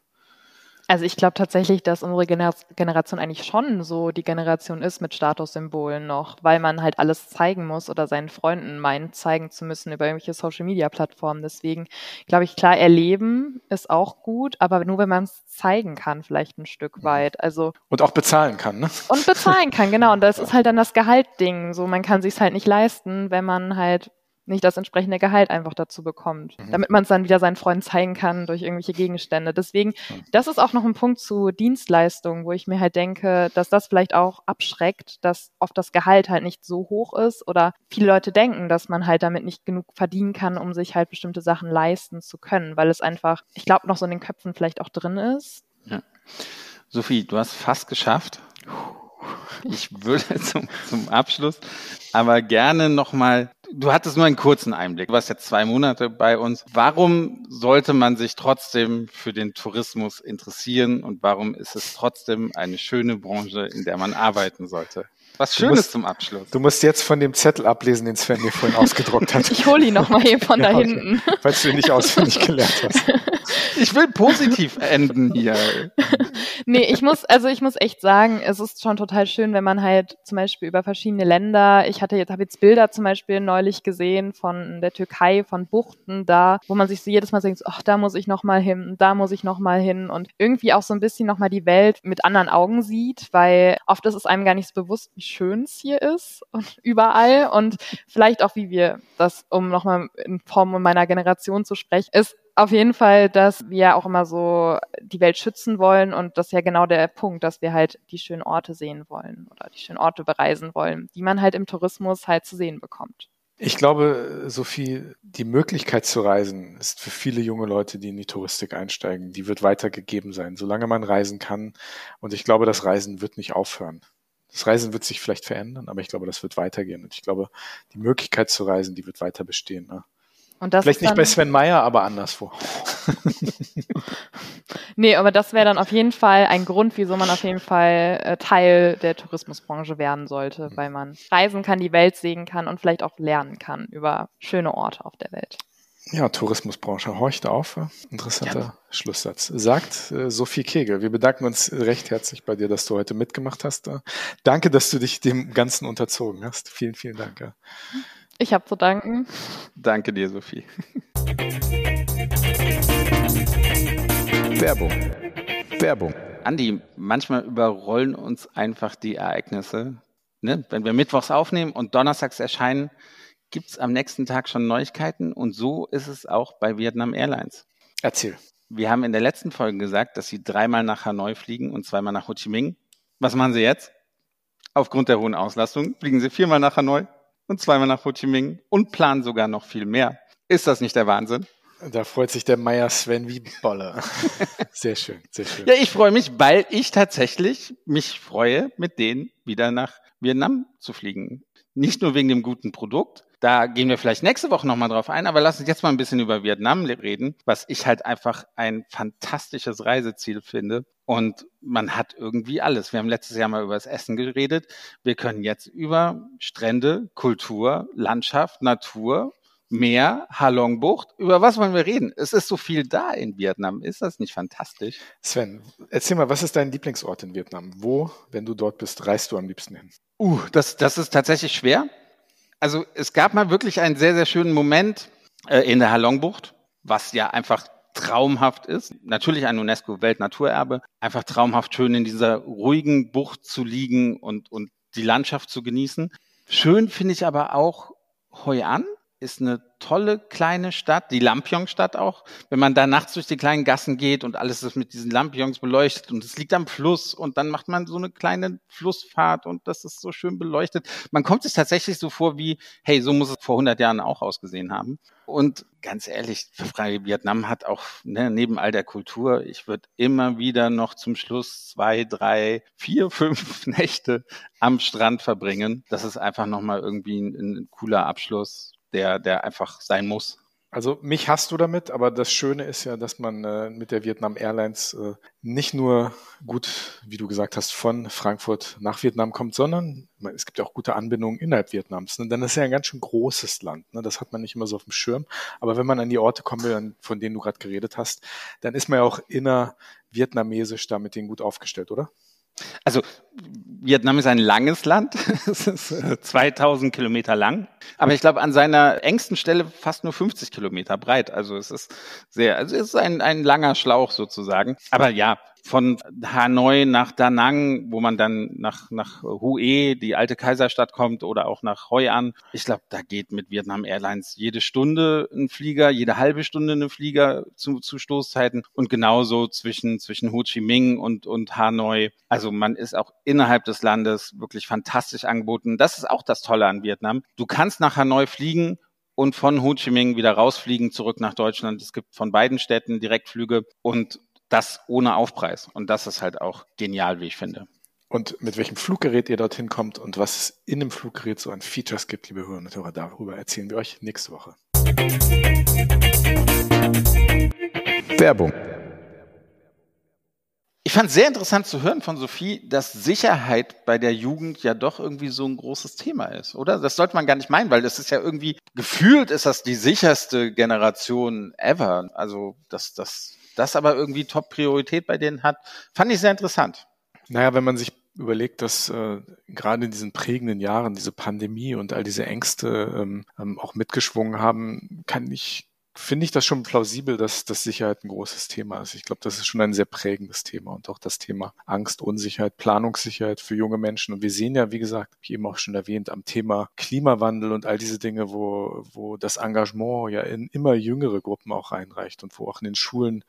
Also ich glaube tatsächlich, dass unsere Generation eigentlich schon so die Generation ist mit Statussymbolen noch, weil man halt alles zeigen muss oder seinen Freunden meint, zeigen zu müssen über irgendwelche Social-Media-Plattformen. Deswegen glaube ich, klar, erleben ist auch gut, aber nur wenn man es zeigen kann, vielleicht ein Stück mhm. weit. Also und auch bezahlen kann, ne? Und bezahlen kann, genau. Und das ist halt dann das Gehaltding. So, man kann sich halt nicht leisten, wenn man halt nicht das entsprechende Gehalt einfach dazu bekommt, mhm. damit man es dann wieder seinen Freunden zeigen kann durch irgendwelche Gegenstände. Deswegen, das ist auch noch ein Punkt zu Dienstleistungen, wo ich mir halt denke, dass das vielleicht auch abschreckt, dass oft das Gehalt halt nicht so hoch ist oder viele Leute denken, dass man halt damit nicht genug verdienen kann, um sich halt bestimmte Sachen leisten zu können, weil es einfach, ich glaube, noch so in den Köpfen vielleicht auch drin ist. Ja. Sophie, du hast fast geschafft. Ich würde zum, zum Abschluss aber gerne nochmal, du hattest nur einen kurzen Einblick, du warst jetzt zwei Monate bei uns. Warum sollte man sich trotzdem für den Tourismus interessieren und warum ist es trotzdem eine schöne Branche, in der man arbeiten sollte? Was Schönes musst, zum Abschluss. Du musst jetzt von dem Zettel ablesen, den Sven dir vorhin ausgedruckt hat. Ich hole ihn nochmal hier von ja, da hinten. Falls du ihn nicht auswendig gelernt hast. ich will positiv enden hier. nee, ich muss, also ich muss echt sagen, es ist schon total schön, wenn man halt zum Beispiel über verschiedene Länder, ich hatte jetzt, habe jetzt Bilder zum Beispiel neulich gesehen von der Türkei, von Buchten da, wo man sich so jedes Mal denkt, ach, da muss ich nochmal hin, da muss ich nochmal hin und irgendwie auch so ein bisschen nochmal die Welt mit anderen Augen sieht, weil oft ist es einem gar nicht so bewusst, wie schön es hier ist und überall und vielleicht auch, wie wir das, um nochmal in Form meiner Generation zu sprechen, ist auf jeden Fall, dass wir auch immer so die Welt schützen wollen und das ist ja genau der Punkt, dass wir halt die schönen Orte sehen wollen oder die schönen Orte bereisen wollen, die man halt im Tourismus halt zu sehen bekommt. Ich glaube, Sophie, die Möglichkeit zu reisen ist für viele junge Leute, die in die Touristik einsteigen, die wird weitergegeben sein, solange man reisen kann. Und ich glaube, das Reisen wird nicht aufhören. Das Reisen wird sich vielleicht verändern, aber ich glaube, das wird weitergehen. Und ich glaube, die Möglichkeit zu reisen, die wird weiter bestehen. Ne? Vielleicht nicht bei Sven Meyer, aber anderswo. nee, aber das wäre dann auf jeden Fall ein Grund, wieso man auf jeden Fall äh, Teil der Tourismusbranche werden sollte, mhm. weil man reisen kann, die Welt sehen kann und vielleicht auch lernen kann über schöne Orte auf der Welt. Ja, Tourismusbranche horcht auf. Interessanter ja. Schlusssatz. Sagt äh, Sophie Kegel. Wir bedanken uns recht herzlich bei dir, dass du heute mitgemacht hast. Danke, dass du dich dem Ganzen unterzogen hast. Vielen, vielen Dank. Ja. Ich habe zu danken. Danke dir, Sophie. Werbung. Werbung. Andi, manchmal überrollen uns einfach die Ereignisse. Ne? Wenn wir mittwochs aufnehmen und donnerstags erscheinen, gibt es am nächsten Tag schon Neuigkeiten. Und so ist es auch bei Vietnam Airlines. Erzähl. Wir haben in der letzten Folge gesagt, dass sie dreimal nach Hanoi fliegen und zweimal nach Ho Chi Minh. Was machen sie jetzt? Aufgrund der hohen Auslastung fliegen sie viermal nach Hanoi und zweimal nach Ho Chi Minh und planen sogar noch viel mehr. Ist das nicht der Wahnsinn? Da freut sich der Meier Sven wie Bolle. Sehr schön, sehr schön. Ja, ich freue mich, weil ich tatsächlich mich freue, mit denen wieder nach Vietnam zu fliegen. Nicht nur wegen dem guten Produkt, da gehen wir vielleicht nächste Woche nochmal drauf ein, aber lass uns jetzt mal ein bisschen über Vietnam reden, was ich halt einfach ein fantastisches Reiseziel finde. Und man hat irgendwie alles. Wir haben letztes Jahr mal über das Essen geredet. Wir können jetzt über Strände, Kultur, Landschaft, Natur, Meer, Halongbucht. Über was wollen wir reden? Es ist so viel da in Vietnam. Ist das nicht fantastisch? Sven, erzähl mal, was ist dein Lieblingsort in Vietnam? Wo, wenn du dort bist, reist du am liebsten hin? Uh, das, das ist tatsächlich schwer also es gab mal wirklich einen sehr, sehr schönen Moment äh, in der Halongbucht, was ja einfach traumhaft ist. Natürlich ein UNESCO-Weltnaturerbe. Einfach traumhaft schön in dieser ruhigen Bucht zu liegen und, und die Landschaft zu genießen. Schön finde ich aber auch Hoi An ist eine tolle kleine Stadt, die Lampion-Stadt auch. Wenn man da nachts durch die kleinen Gassen geht und alles ist mit diesen Lampions beleuchtet und es liegt am Fluss und dann macht man so eine kleine Flussfahrt und das ist so schön beleuchtet. Man kommt sich tatsächlich so vor wie, hey, so muss es vor 100 Jahren auch ausgesehen haben. Und ganz ehrlich, Vietnam hat auch ne, neben all der Kultur, ich würde immer wieder noch zum Schluss zwei, drei, vier, fünf Nächte am Strand verbringen. Das ist einfach nochmal irgendwie ein, ein cooler Abschluss der, der einfach sein muss. Also mich hast du damit, aber das Schöne ist ja, dass man äh, mit der Vietnam Airlines äh, nicht nur gut, wie du gesagt hast, von Frankfurt nach Vietnam kommt, sondern es gibt ja auch gute Anbindungen innerhalb Vietnams. Ne? Denn das ist ja ein ganz schön großes Land. Ne? Das hat man nicht immer so auf dem Schirm. Aber wenn man an die Orte kommen will, von denen du gerade geredet hast, dann ist man ja auch innervietnamesisch da mit denen gut aufgestellt, oder? Also Vietnam ist ein langes Land, es ist 2000 äh, Kilometer lang, aber ich glaube an seiner engsten Stelle fast nur 50 Kilometer breit. Also es ist sehr, also es ist ein, ein langer Schlauch sozusagen. Aber ja, von Hanoi nach Da Nang, wo man dann nach, nach Hue, die alte Kaiserstadt kommt, oder auch nach Hoi An. Ich glaube, da geht mit Vietnam Airlines jede Stunde ein Flieger, jede halbe Stunde ein Flieger zu, zu Stoßzeiten und genauso zwischen, zwischen Ho Chi Minh und, und Hanoi. Also man ist auch innerhalb des Landes wirklich fantastisch angeboten. Das ist auch das Tolle an Vietnam. Du kannst nach Hanoi fliegen und von Ho Chi Minh wieder rausfliegen zurück nach Deutschland. Es gibt von beiden Städten Direktflüge und das ohne Aufpreis. Und das ist halt auch genial, wie ich finde. Und mit welchem Fluggerät ihr dorthin kommt und was es in dem Fluggerät so an Features gibt, liebe Hörer und Hörer, darüber erzählen wir euch nächste Woche. Werbung. Ich fand sehr interessant zu hören von Sophie, dass Sicherheit bei der Jugend ja doch irgendwie so ein großes Thema ist, oder? Das sollte man gar nicht meinen, weil das ist ja irgendwie gefühlt ist das die sicherste Generation ever. Also das, das das aber irgendwie Top-Priorität bei denen hat. Fand ich sehr interessant. Naja, wenn man sich überlegt, dass äh, gerade in diesen prägenden Jahren diese Pandemie und all diese Ängste ähm, ähm auch mitgeschwungen haben, kann ich finde ich das schon plausibel, dass, dass Sicherheit ein großes Thema ist. Ich glaube, das ist schon ein sehr prägendes Thema und auch das Thema Angst, Unsicherheit, Planungssicherheit für junge Menschen. Und wir sehen ja, wie gesagt, wie eben auch schon erwähnt, am Thema Klimawandel und all diese Dinge, wo, wo das Engagement ja in immer jüngere Gruppen auch reinreicht und wo auch in den Schulen,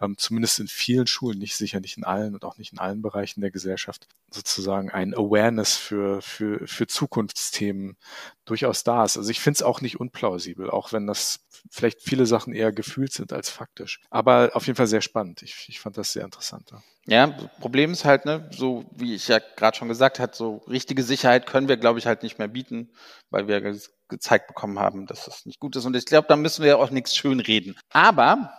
ähm, zumindest in vielen Schulen, nicht sicher nicht in allen und auch nicht in allen Bereichen der Gesellschaft, sozusagen ein Awareness für, für, für Zukunftsthemen durchaus da ist. Also ich finde es auch nicht unplausibel, auch wenn das vielleicht viele Sachen eher gefühlt sind als faktisch. Aber auf jeden Fall sehr spannend. Ich, ich fand das sehr interessant. Ja, Problem ist halt, ne, so wie ich ja gerade schon gesagt habe, so richtige Sicherheit können wir, glaube ich, halt nicht mehr bieten, weil wir ge gezeigt bekommen haben, dass das nicht gut ist. Und ich glaube, da müssen wir auch nichts schön reden. Aber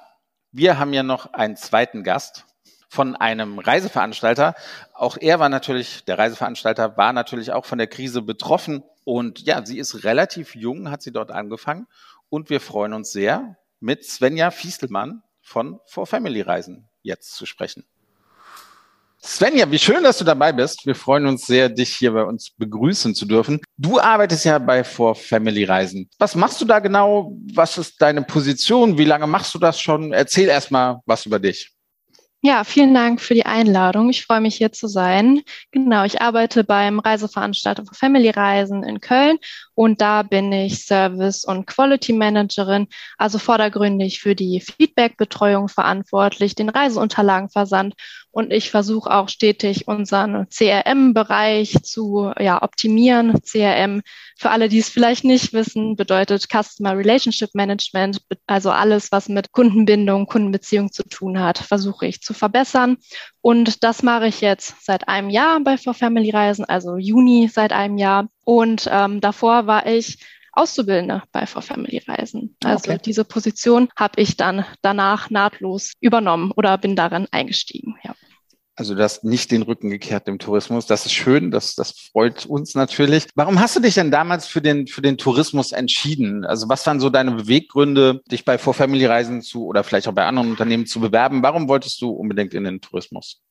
wir haben ja noch einen zweiten Gast von einem Reiseveranstalter. Auch er war natürlich, der Reiseveranstalter war natürlich auch von der Krise betroffen. Und ja, sie ist relativ jung, hat sie dort angefangen und wir freuen uns sehr, mit Svenja Fiestelmann von For Family Reisen jetzt zu sprechen. Svenja, wie schön, dass du dabei bist. Wir freuen uns sehr, dich hier bei uns begrüßen zu dürfen. Du arbeitest ja bei For Family Reisen. Was machst du da genau? Was ist deine Position? Wie lange machst du das schon? Erzähl erstmal was über dich. Ja, vielen Dank für die Einladung. Ich freue mich hier zu sein. Genau, ich arbeite beim Reiseveranstalter für Family Reisen in Köln und da bin ich Service- und Quality Managerin, also vordergründig für die Feedback-Betreuung verantwortlich, den Reiseunterlagenversand und ich versuche auch stetig unseren CRM-Bereich zu ja, optimieren. CRM, für alle, die es vielleicht nicht wissen, bedeutet Customer Relationship Management, also alles, was mit Kundenbindung, Kundenbeziehung zu tun hat, versuche ich zu verbessern. Und das mache ich jetzt seit einem Jahr bei For Family Reisen, also Juni seit einem Jahr. Und ähm, davor war ich Auszubildende bei For Family Reisen. Also okay. diese Position habe ich dann danach nahtlos übernommen oder bin darin eingestiegen. Ja. Also du hast nicht den Rücken gekehrt dem Tourismus. Das ist schön, das, das freut uns natürlich. Warum hast du dich denn damals für den, für den Tourismus entschieden? Also was waren so deine Beweggründe, dich bei For Family Reisen zu oder vielleicht auch bei anderen Unternehmen zu bewerben? Warum wolltest du unbedingt in den Tourismus?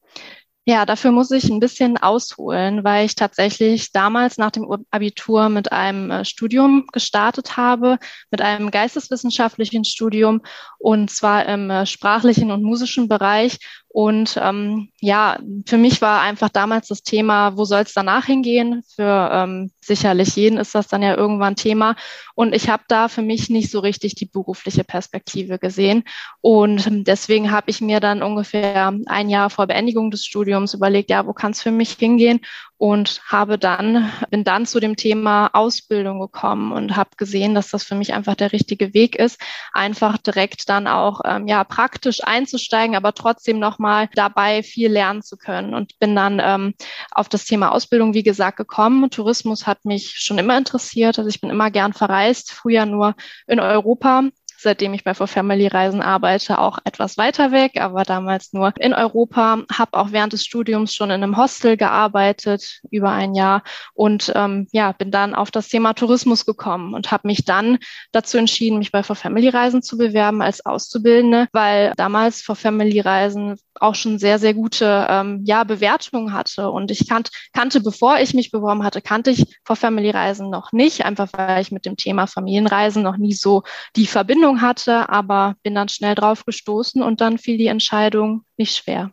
Ja, dafür muss ich ein bisschen ausholen, weil ich tatsächlich damals nach dem Abitur mit einem äh, Studium gestartet habe, mit einem geisteswissenschaftlichen Studium und zwar im äh, sprachlichen und musischen Bereich und ähm, ja, für mich war einfach damals das Thema, wo soll es danach hingehen? Für ähm, sicherlich jeden ist das dann ja irgendwann Thema. Und ich habe da für mich nicht so richtig die berufliche Perspektive gesehen. Und deswegen habe ich mir dann ungefähr ein Jahr vor Beendigung des Studiums überlegt, ja, wo kann es für mich hingehen? Und habe dann, bin dann zu dem Thema Ausbildung gekommen und habe gesehen, dass das für mich einfach der richtige Weg ist, einfach direkt dann auch ähm, ja praktisch einzusteigen, aber trotzdem nochmal dabei viel lernen zu können. Und bin dann ähm, auf das Thema Ausbildung, wie gesagt, gekommen. Tourismus hat mich schon immer interessiert, also ich bin immer gern verreist, früher nur in Europa seitdem ich bei For Family Reisen arbeite, auch etwas weiter weg, aber damals nur in Europa. Habe auch während des Studiums schon in einem Hostel gearbeitet, über ein Jahr und ähm, ja, bin dann auf das Thema Tourismus gekommen und habe mich dann dazu entschieden, mich bei For Family Reisen zu bewerben als Auszubildende, weil damals For Family Reisen auch schon sehr, sehr gute ähm, ja, Bewertungen hatte. Und ich kannt, kannte, bevor ich mich beworben hatte, kannte ich For Family Reisen noch nicht, einfach weil ich mit dem Thema Familienreisen noch nie so die Verbindung hatte, aber bin dann schnell drauf gestoßen und dann fiel die Entscheidung nicht schwer.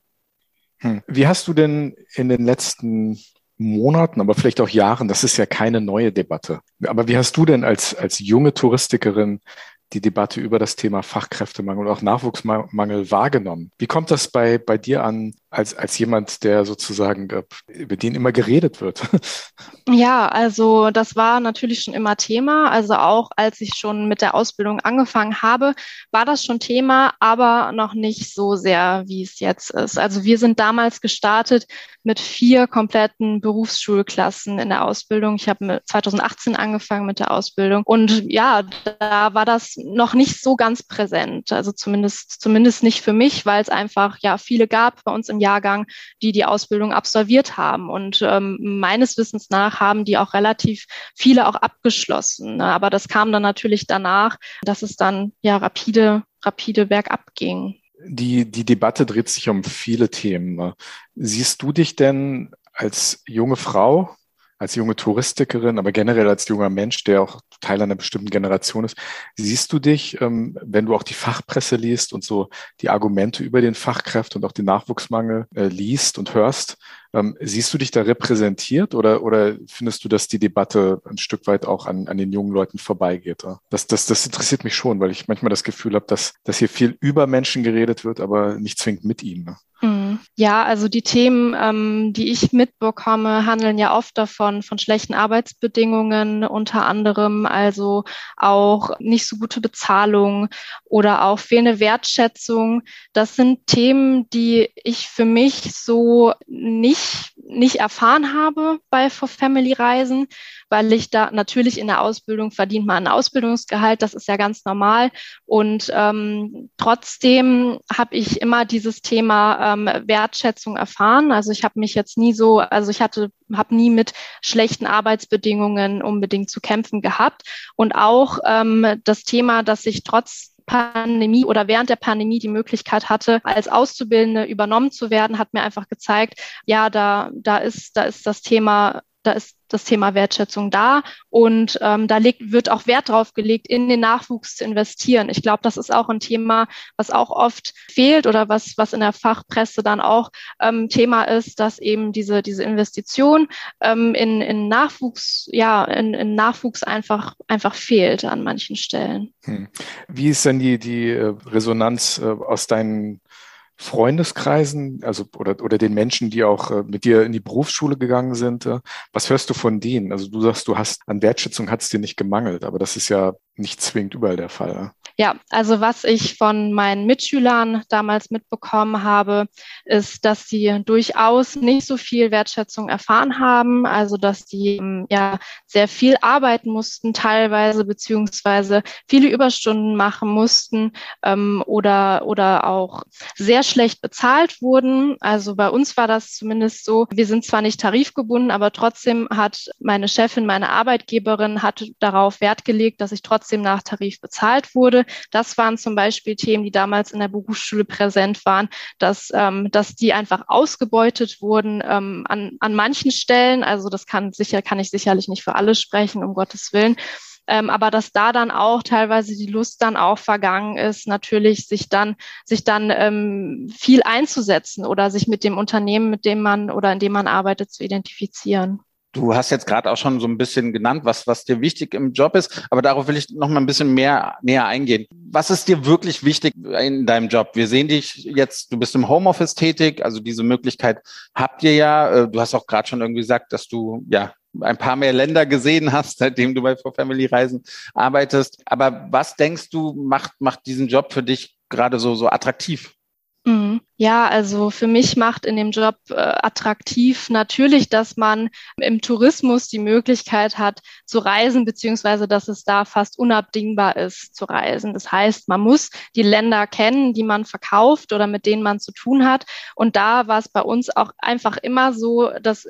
Hm. Wie hast du denn in den letzten Monaten, aber vielleicht auch Jahren, das ist ja keine neue Debatte. Aber wie hast du denn als, als junge Touristikerin die Debatte über das Thema Fachkräftemangel und auch Nachwuchsmangel wahrgenommen. Wie kommt das bei, bei dir an, als, als jemand, der sozusagen, äh, über den immer geredet wird? Ja, also das war natürlich schon immer Thema. Also auch als ich schon mit der Ausbildung angefangen habe, war das schon Thema, aber noch nicht so sehr, wie es jetzt ist. Also wir sind damals gestartet mit vier kompletten Berufsschulklassen in der Ausbildung. Ich habe 2018 angefangen mit der Ausbildung und ja, da war das noch nicht so ganz präsent. Also zumindest, zumindest nicht für mich, weil es einfach ja viele gab bei uns im Jahrgang, die die Ausbildung absolviert haben. Und ähm, meines Wissens nach haben die auch relativ viele auch abgeschlossen. Ne? Aber das kam dann natürlich danach, dass es dann ja rapide, rapide bergab ging. die, die Debatte dreht sich um viele Themen. Siehst du dich denn als junge Frau als junge Touristikerin, aber generell als junger Mensch, der auch Teil einer bestimmten Generation ist. Siehst du dich, ähm, wenn du auch die Fachpresse liest und so die Argumente über den Fachkräfte und auch den Nachwuchsmangel äh, liest und hörst, ähm, siehst du dich da repräsentiert oder, oder findest du, dass die Debatte ein Stück weit auch an, an den jungen Leuten vorbeigeht? Das, das, das interessiert mich schon, weil ich manchmal das Gefühl habe, dass, dass hier viel über Menschen geredet wird, aber nicht zwingend mit ihnen. Ne? Mhm. Ja, also die Themen, ähm, die ich mitbekomme, handeln ja oft davon, von schlechten Arbeitsbedingungen unter anderem, also auch nicht so gute Bezahlung oder auch fehlende Wertschätzung. Das sind Themen, die ich für mich so nicht, nicht erfahren habe bei For Family Reisen weil ich da natürlich in der Ausbildung verdient man ein Ausbildungsgehalt, das ist ja ganz normal. Und ähm, trotzdem habe ich immer dieses Thema ähm, Wertschätzung erfahren. Also ich habe mich jetzt nie so, also ich hatte, habe nie mit schlechten Arbeitsbedingungen unbedingt zu kämpfen gehabt. Und auch ähm, das Thema, dass ich trotz Pandemie oder während der Pandemie die Möglichkeit hatte, als Auszubildende übernommen zu werden, hat mir einfach gezeigt, ja, da, da ist, da ist das Thema da ist das Thema Wertschätzung da und ähm, da legt, wird auch Wert drauf gelegt, in den Nachwuchs zu investieren. Ich glaube, das ist auch ein Thema, was auch oft fehlt oder was, was in der Fachpresse dann auch ähm, Thema ist, dass eben diese, diese Investition ähm, in, in Nachwuchs, ja, in, in Nachwuchs einfach, einfach fehlt an manchen Stellen. Hm. Wie ist denn die, die äh, Resonanz äh, aus deinen Freundeskreisen, also oder, oder den Menschen, die auch äh, mit dir in die Berufsschule gegangen sind. Äh, was hörst du von denen? Also du sagst, du hast an Wertschätzung hat es dir nicht gemangelt, aber das ist ja nicht zwingend überall der Fall. Ja, also was ich von meinen Mitschülern damals mitbekommen habe, ist, dass sie durchaus nicht so viel Wertschätzung erfahren haben. Also dass die ähm, ja sehr viel arbeiten mussten teilweise, beziehungsweise viele Überstunden machen mussten ähm, oder, oder auch sehr schlecht bezahlt wurden. Also bei uns war das zumindest so. Wir sind zwar nicht tarifgebunden, aber trotzdem hat meine Chefin, meine Arbeitgeberin, hat darauf Wert gelegt, dass ich trotzdem nach Tarif bezahlt wurde. Das waren zum Beispiel Themen, die damals in der Berufsschule präsent waren, dass, ähm, dass die einfach ausgebeutet wurden ähm, an, an manchen Stellen. Also das kann sicher, kann ich sicherlich nicht für alle sprechen, um Gottes Willen. Ähm, aber dass da dann auch teilweise die Lust dann auch vergangen ist, natürlich sich dann, sich dann ähm, viel einzusetzen oder sich mit dem Unternehmen, mit dem man oder in dem man arbeitet, zu identifizieren. Du hast jetzt gerade auch schon so ein bisschen genannt, was, was dir wichtig im Job ist, aber darauf will ich noch mal ein bisschen mehr näher eingehen. Was ist dir wirklich wichtig in deinem Job? Wir sehen dich jetzt, du bist im Homeoffice tätig, also diese Möglichkeit habt ihr ja. Äh, du hast auch gerade schon irgendwie gesagt, dass du ja ein paar mehr Länder gesehen hast, seitdem du bei For Family Reisen arbeitest. Aber was denkst du, macht, macht diesen Job für dich gerade so, so attraktiv? Mhm. Ja, also für mich macht in dem Job äh, attraktiv natürlich, dass man im Tourismus die Möglichkeit hat zu reisen, beziehungsweise dass es da fast unabdingbar ist zu reisen. Das heißt, man muss die Länder kennen, die man verkauft oder mit denen man zu tun hat. Und da war es bei uns auch einfach immer so, dass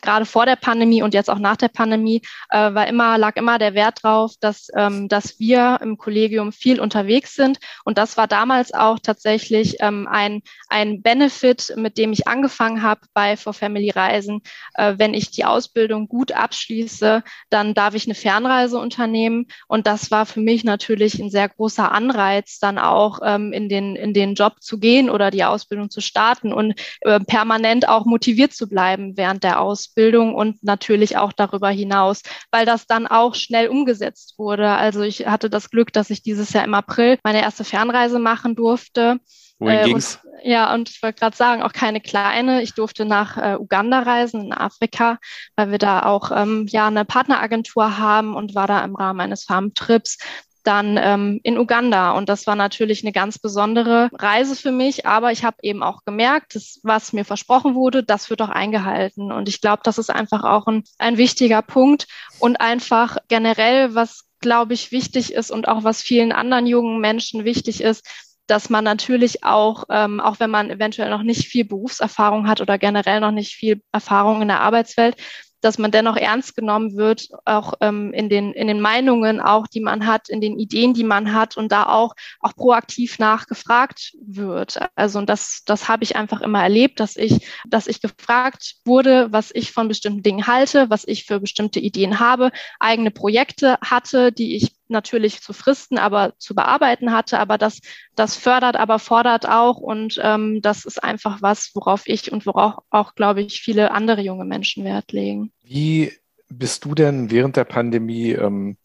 gerade vor der Pandemie und jetzt auch nach der Pandemie äh, war immer, lag immer der Wert drauf, dass, ähm, dass wir im Kollegium viel unterwegs sind. Und das war damals auch tatsächlich ähm, ein, ein Benefit, mit dem ich angefangen habe bei For Family Reisen. Äh, wenn ich die Ausbildung gut abschließe, dann darf ich eine Fernreise unternehmen. Und das war für mich natürlich ein sehr großer Anreiz, dann auch ähm, in, den, in den Job zu gehen oder die Ausbildung zu starten und äh, permanent auch motiviert zu bleiben während der Ausbildung und natürlich auch darüber hinaus, weil das dann auch schnell umgesetzt wurde. Also ich hatte das Glück, dass ich dieses Jahr im April meine erste Fernreise machen durfte. Wohin äh, ging's? Und, ja, und ich wollte gerade sagen, auch keine kleine. Ich durfte nach äh, Uganda reisen, in Afrika, weil wir da auch ähm, ja eine Partneragentur haben und war da im Rahmen eines Farmtrips dann ähm, in Uganda. Und das war natürlich eine ganz besondere Reise für mich. Aber ich habe eben auch gemerkt, dass, was mir versprochen wurde, das wird auch eingehalten. Und ich glaube, das ist einfach auch ein, ein wichtiger Punkt. Und einfach generell, was, glaube ich, wichtig ist und auch was vielen anderen jungen Menschen wichtig ist, dass man natürlich auch, ähm, auch wenn man eventuell noch nicht viel Berufserfahrung hat oder generell noch nicht viel Erfahrung in der Arbeitswelt, dass man dennoch ernst genommen wird, auch ähm, in den in den Meinungen auch, die man hat, in den Ideen, die man hat und da auch auch proaktiv nachgefragt wird. Also und das das habe ich einfach immer erlebt, dass ich dass ich gefragt wurde, was ich von bestimmten Dingen halte, was ich für bestimmte Ideen habe, eigene Projekte hatte, die ich natürlich zu fristen, aber zu bearbeiten hatte. Aber das, das fördert, aber fordert auch. Und ähm, das ist einfach was, worauf ich und worauf auch, glaube ich, viele andere junge Menschen Wert legen. Wie bist du denn während der Pandemie ähm,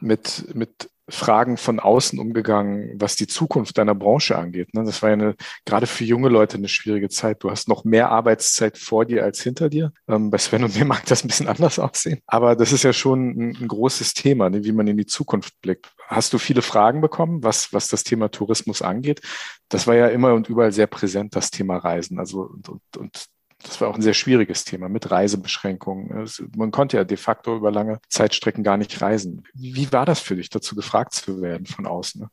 mit, mit Fragen von außen umgegangen, was die Zukunft deiner Branche angeht. Ne? Das war ja eine, gerade für junge Leute eine schwierige Zeit. Du hast noch mehr Arbeitszeit vor dir als hinter dir. Ähm, bei Sven und mir mag das ein bisschen anders aussehen. Aber das ist ja schon ein, großes Thema, ne? wie man in die Zukunft blickt. Hast du viele Fragen bekommen, was, was das Thema Tourismus angeht? Das war ja immer und überall sehr präsent, das Thema Reisen. Also und, und, und das war auch ein sehr schwieriges Thema mit Reisebeschränkungen. Man konnte ja de facto über lange Zeitstrecken gar nicht reisen. Wie war das für dich, dazu gefragt zu werden von außen?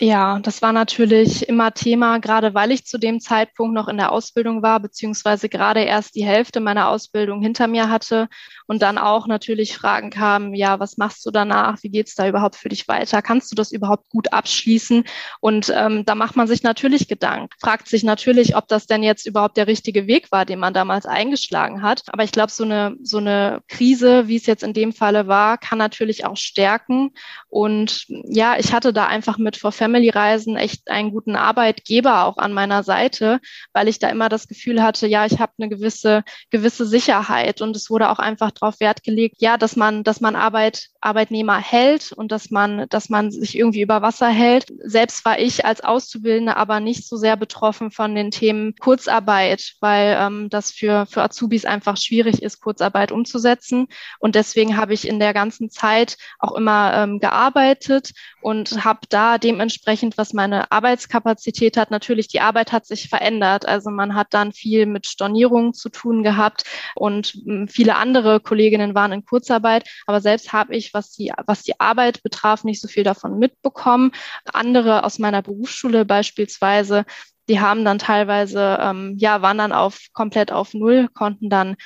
Ja, das war natürlich immer Thema, gerade weil ich zu dem Zeitpunkt noch in der Ausbildung war, beziehungsweise gerade erst die Hälfte meiner Ausbildung hinter mir hatte und dann auch natürlich Fragen kamen, ja, was machst du danach? Wie geht's da überhaupt für dich weiter? Kannst du das überhaupt gut abschließen? Und ähm, da macht man sich natürlich Gedanken, fragt sich natürlich, ob das denn jetzt überhaupt der richtige Weg war, den man damals eingeschlagen hat. Aber ich glaube, so eine, so eine Krise, wie es jetzt in dem Falle war, kann natürlich auch stärken. Und ja, ich hatte da einfach mit vor Family-Reisen echt einen guten Arbeitgeber auch an meiner Seite, weil ich da immer das Gefühl hatte, ja, ich habe eine gewisse, gewisse Sicherheit und es wurde auch einfach darauf Wert gelegt, ja, dass man, dass man Arbeit, Arbeitnehmer hält und dass man, dass man sich irgendwie über Wasser hält. Selbst war ich als Auszubildende aber nicht so sehr betroffen von den Themen Kurzarbeit, weil ähm, das für, für Azubis einfach schwierig ist, Kurzarbeit umzusetzen. Und deswegen habe ich in der ganzen Zeit auch immer ähm, gearbeitet und habe da dementsprechend dementsprechend, was meine Arbeitskapazität hat. Natürlich, die Arbeit hat sich verändert. Also man hat dann viel mit Stornierungen zu tun gehabt und hm, viele andere Kolleginnen waren in Kurzarbeit. Aber selbst habe ich, was die, was die Arbeit betraf, nicht so viel davon mitbekommen. Andere aus meiner Berufsschule beispielsweise, die haben dann teilweise, ähm, ja, waren dann auf komplett auf Null, konnten dann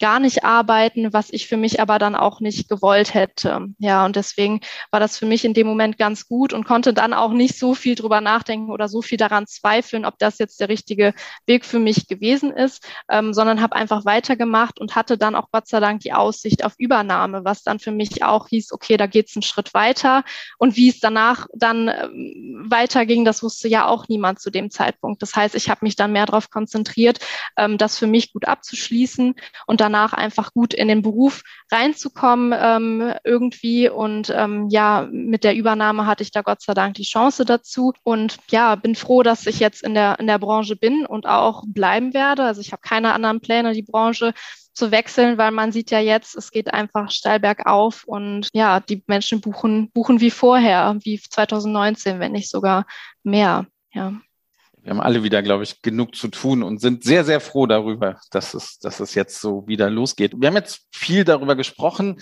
gar nicht arbeiten, was ich für mich aber dann auch nicht gewollt hätte. Ja, und deswegen war das für mich in dem Moment ganz gut und konnte dann auch nicht so viel drüber nachdenken oder so viel daran zweifeln, ob das jetzt der richtige Weg für mich gewesen ist, ähm, sondern habe einfach weitergemacht und hatte dann auch Gott sei Dank die Aussicht auf Übernahme, was dann für mich auch hieß, okay, da geht's einen Schritt weiter. Und wie es danach dann ähm, weiterging, das wusste ja auch niemand zu dem Zeitpunkt. Das heißt, ich habe mich dann mehr darauf konzentriert, ähm, das für mich gut abzuschließen und dann danach einfach gut in den Beruf reinzukommen ähm, irgendwie. Und ähm, ja, mit der Übernahme hatte ich da Gott sei Dank die Chance dazu. Und ja, bin froh, dass ich jetzt in der, in der Branche bin und auch bleiben werde. Also ich habe keine anderen Pläne, die Branche zu wechseln, weil man sieht ja jetzt, es geht einfach steil bergauf und ja, die Menschen buchen, buchen wie vorher, wie 2019, wenn nicht sogar mehr. Ja. Wir haben alle wieder, glaube ich, genug zu tun und sind sehr, sehr froh darüber, dass es, dass es jetzt so wieder losgeht. Wir haben jetzt viel darüber gesprochen.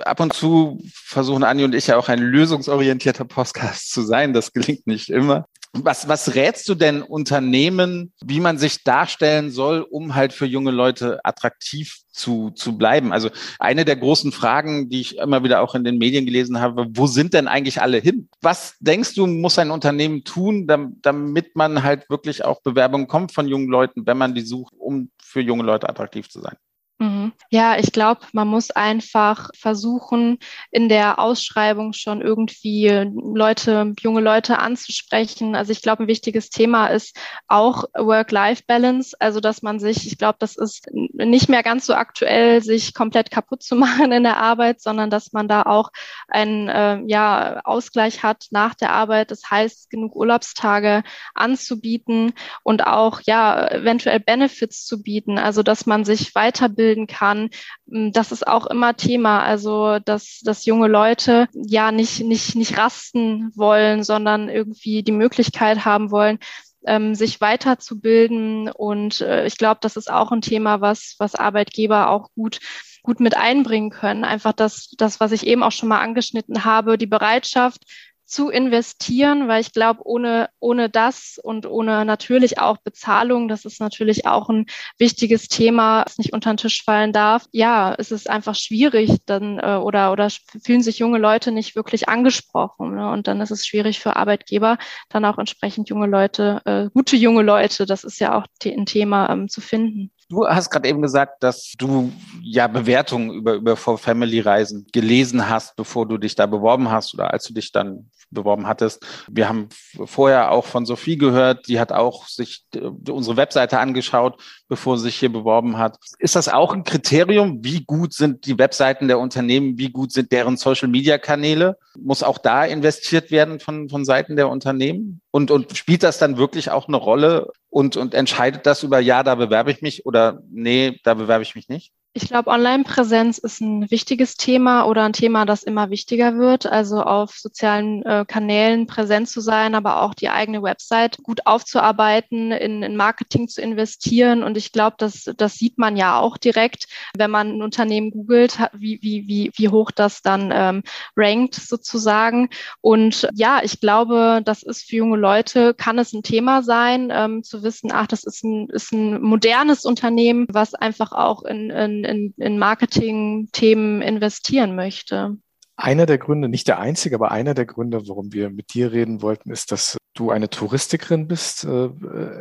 Ab und zu versuchen Anni und ich ja auch ein lösungsorientierter Podcast zu sein. Das gelingt nicht immer. Was, was rätst du denn Unternehmen, wie man sich darstellen soll, um halt für junge Leute attraktiv zu, zu bleiben? Also eine der großen Fragen, die ich immer wieder auch in den Medien gelesen habe, wo sind denn eigentlich alle hin? Was denkst du, muss ein Unternehmen tun, damit man halt wirklich auch Bewerbungen kommt von jungen Leuten, wenn man die sucht, um für junge Leute attraktiv zu sein? Mhm. Ja, ich glaube, man muss einfach versuchen, in der Ausschreibung schon irgendwie Leute, junge Leute anzusprechen. Also ich glaube, ein wichtiges Thema ist auch Work-Life-Balance. Also dass man sich, ich glaube, das ist nicht mehr ganz so aktuell, sich komplett kaputt zu machen in der Arbeit, sondern dass man da auch einen äh, ja, Ausgleich hat nach der Arbeit. Das heißt, genug Urlaubstage anzubieten und auch ja eventuell Benefits zu bieten. Also dass man sich weiterbildet ausbilden kann. Mm, das ist auch immer Thema. Also, dass, dass junge Leute ja nicht, nicht, nicht rasten wollen, sondern irgendwie die Möglichkeit haben wollen, ähm, sich weiterzubilden. Und äh, ich glaube, das ist auch ein Thema, was, was Arbeitgeber auch gut gut mit einbringen können. Einfach das, das, was ich eben auch schon mal angeschnitten habe, die Bereitschaft, zu investieren, weil ich glaube, ohne, ohne das und ohne natürlich auch Bezahlung, das ist natürlich auch ein wichtiges Thema, das nicht unter den Tisch fallen darf. Ja, es ist einfach schwierig dann äh, oder, oder fühlen sich junge Leute nicht wirklich angesprochen. Ne? Und dann ist es schwierig für Arbeitgeber, dann auch entsprechend junge Leute, äh, gute junge Leute, das ist ja auch ein Thema ähm, zu finden. Du hast gerade eben gesagt, dass du ja Bewertungen über, über For Family Reisen gelesen hast, bevor du dich da beworben hast oder als du dich dann beworben hattest. Wir haben vorher auch von Sophie gehört, die hat auch sich äh, unsere Webseite angeschaut, bevor sie sich hier beworben hat. Ist das auch ein Kriterium? Wie gut sind die Webseiten der Unternehmen? Wie gut sind deren Social Media Kanäle? Muss auch da investiert werden von, von Seiten der Unternehmen? Und, und spielt das dann wirklich auch eine Rolle und, und entscheidet das über, ja, da bewerbe ich mich oder nee, da bewerbe ich mich nicht? Ich glaube, Online-Präsenz ist ein wichtiges Thema oder ein Thema, das immer wichtiger wird. Also auf sozialen äh, Kanälen präsent zu sein, aber auch die eigene Website gut aufzuarbeiten, in, in Marketing zu investieren. Und ich glaube, das, das sieht man ja auch direkt, wenn man ein Unternehmen googelt, wie, wie, wie, wie hoch das dann ähm, rankt sozusagen. Und ja, ich glaube, das ist für junge Leute, kann es ein Thema sein, ähm, zu wissen, ach, das ist ein, ist ein modernes Unternehmen, was einfach auch in, in in, in Marketing-Themen investieren möchte. Einer der Gründe, nicht der einzige, aber einer der Gründe, warum wir mit dir reden wollten, ist, dass du eine Touristikerin bist, äh,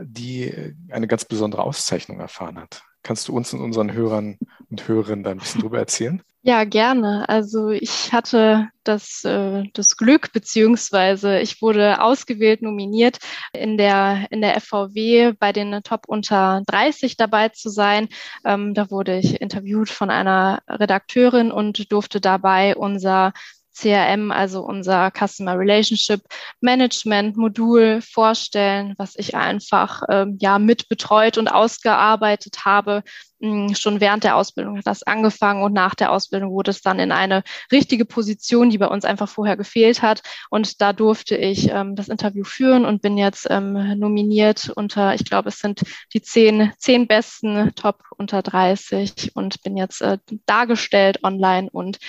die eine ganz besondere Auszeichnung erfahren hat. Kannst du uns und unseren Hörern und Hörerinnen da ein bisschen drüber erzählen? Ja, gerne. Also ich hatte das, äh, das Glück, beziehungsweise ich wurde ausgewählt, nominiert, in der, in der FVW bei den Top unter 30 dabei zu sein. Ähm, da wurde ich interviewt von einer Redakteurin und durfte dabei unser CRM, also unser Customer Relationship Management Modul vorstellen, was ich einfach ähm, ja mit betreut und ausgearbeitet habe. Hm, schon während der Ausbildung hat das angefangen und nach der Ausbildung wurde es dann in eine richtige Position, die bei uns einfach vorher gefehlt hat. Und da durfte ich ähm, das Interview führen und bin jetzt ähm, nominiert unter, ich glaube, es sind die zehn, zehn besten Top unter 30 und bin jetzt äh, dargestellt online und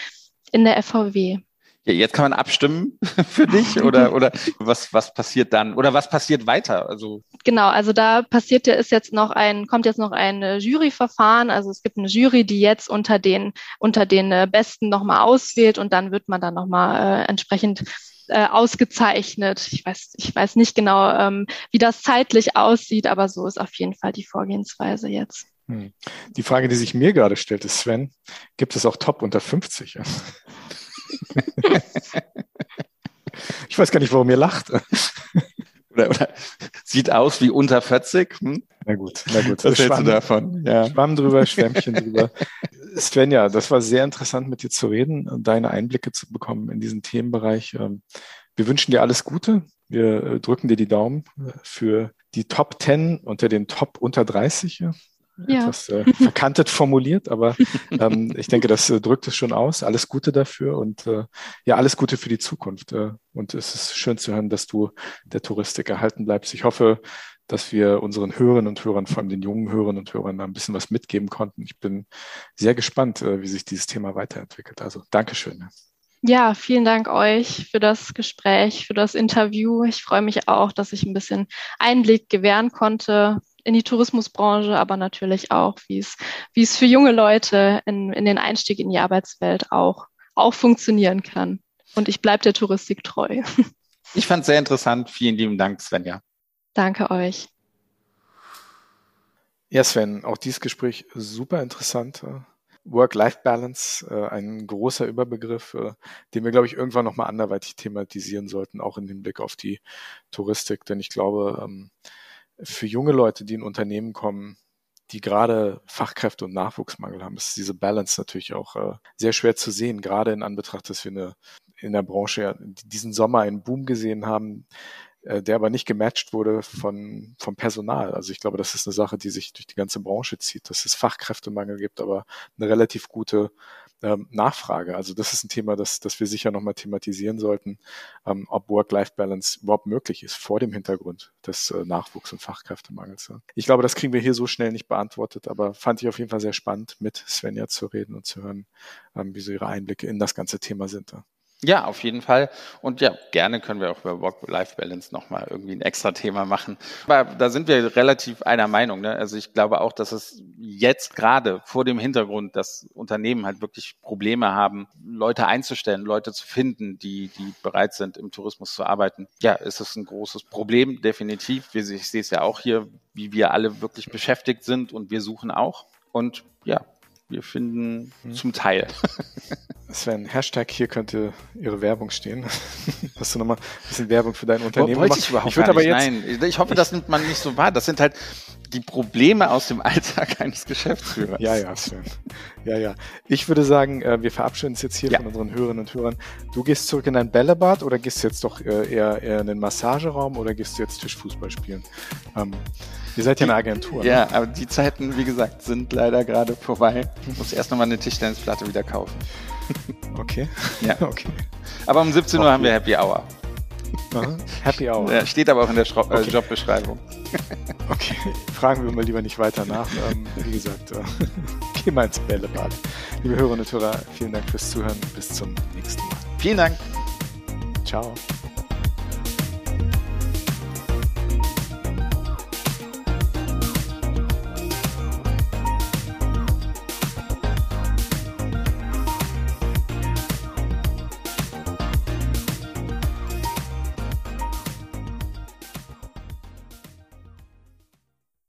in der FVW. Jetzt kann man abstimmen für dich oder, oder was, was passiert dann? Oder was passiert weiter? Also genau, also da passiert ja ist jetzt noch ein, kommt jetzt noch ein äh, Juryverfahren. Also es gibt eine Jury, die jetzt unter den, unter den äh, Besten nochmal auswählt und dann wird man dann nochmal äh, entsprechend äh, ausgezeichnet. Ich weiß, ich weiß nicht genau, ähm, wie das zeitlich aussieht, aber so ist auf jeden Fall die Vorgehensweise jetzt. Hm. Die Frage, die sich mir gerade stellt, ist, Sven, gibt es auch Top unter 50? ich weiß gar nicht, warum ihr lacht. Oder, oder, sieht aus wie unter 40. Hm? Na gut, na gut. Was hältst du davon? Ja. Schwamm drüber, Schwämmchen drüber. Svenja, das war sehr interessant, mit dir zu reden und deine Einblicke zu bekommen in diesen Themenbereich. Ähm, wir wünschen dir alles Gute. Wir äh, drücken dir die Daumen äh, für die Top 10 unter den Top unter 30 ja. etwas äh, verkantet formuliert, aber ähm, ich denke, das äh, drückt es schon aus. Alles Gute dafür und äh, ja, alles Gute für die Zukunft. Äh, und es ist schön zu hören, dass du der Touristik erhalten bleibst. Ich hoffe, dass wir unseren Hörerinnen und Hörern, vor allem den jungen Hörerinnen und Hörern, da ein bisschen was mitgeben konnten. Ich bin sehr gespannt, äh, wie sich dieses Thema weiterentwickelt. Also Dankeschön. Ja, vielen Dank euch für das Gespräch, für das Interview. Ich freue mich auch, dass ich ein bisschen Einblick gewähren konnte, in die Tourismusbranche, aber natürlich auch, wie es, wie es für junge Leute in, in den Einstieg in die Arbeitswelt auch, auch funktionieren kann. Und ich bleibe der Touristik treu. Ich fand es sehr interessant. Vielen lieben Dank, Svenja. Danke euch. Ja, Sven, auch dieses Gespräch super interessant. Work-Life-Balance, äh, ein großer Überbegriff, äh, den wir, glaube ich, irgendwann nochmal anderweitig thematisieren sollten, auch in Hinblick auf die Touristik. Denn ich glaube, ähm, für junge Leute, die in Unternehmen kommen, die gerade Fachkräfte und Nachwuchsmangel haben, ist diese Balance natürlich auch äh, sehr schwer zu sehen, gerade in Anbetracht, dass wir eine, in der Branche ja diesen Sommer einen Boom gesehen haben, äh, der aber nicht gematcht wurde von, vom Personal. Also ich glaube, das ist eine Sache, die sich durch die ganze Branche zieht, dass es Fachkräftemangel gibt, aber eine relativ gute ähm, Nachfrage. Also das ist ein Thema, das, das wir sicher nochmal thematisieren sollten, ähm, ob Work-Life-Balance überhaupt möglich ist vor dem Hintergrund des äh, Nachwuchs- und Fachkräftemangels. Ich glaube, das kriegen wir hier so schnell nicht beantwortet, aber fand ich auf jeden Fall sehr spannend, mit Svenja zu reden und zu hören, ähm, wie so ihre Einblicke in das ganze Thema sind. Ja. Ja, auf jeden Fall. Und ja, gerne können wir auch über Work-Life-Balance nochmal irgendwie ein extra Thema machen. Aber da sind wir relativ einer Meinung. Ne? Also ich glaube auch, dass es jetzt gerade vor dem Hintergrund, dass Unternehmen halt wirklich Probleme haben, Leute einzustellen, Leute zu finden, die, die bereit sind, im Tourismus zu arbeiten. Ja, ist es ein großes Problem, definitiv. Ich sehe es ja auch hier, wie wir alle wirklich beschäftigt sind und wir suchen auch. Und ja, wir finden hm. zum Teil. Sven, Hashtag hier könnte Ihre Werbung stehen. Hast du nochmal ein bisschen Werbung für dein Unternehmen Wollte ich überhaupt ich würde aber jetzt, Nein, ich hoffe, das nimmt man nicht so wahr. Das sind halt die Probleme aus dem Alltag eines Geschäftsführers. Ja, ja, Sven. Ja, ja. Ich würde sagen, äh, wir verabschieden uns jetzt hier ja. von unseren Hörerinnen und Hörern. Du gehst zurück in dein Bällebad oder gehst du jetzt doch äh, eher, eher in den Massageraum oder gehst du jetzt Tischfußball spielen? Ähm, ihr seid ja eine Agentur. Ja, ne? aber die Zeiten, wie gesagt, sind leider gerade vorbei. Ich muss erst nochmal eine Tischtennisplatte wieder kaufen. Okay. Ja. Okay. Aber um 17 Uhr okay. haben wir Happy Hour. Aha. Happy Hour. Ja, steht aber auch in der Schro äh, okay. Jobbeschreibung. Okay, fragen wir mal lieber nicht weiter nach. Ähm, wie gesagt, äh, geh mal ins Bällebad. Liebe Hörerinnen und Hörer, vielen Dank fürs Zuhören. Bis zum nächsten Mal. Vielen Dank. Ciao.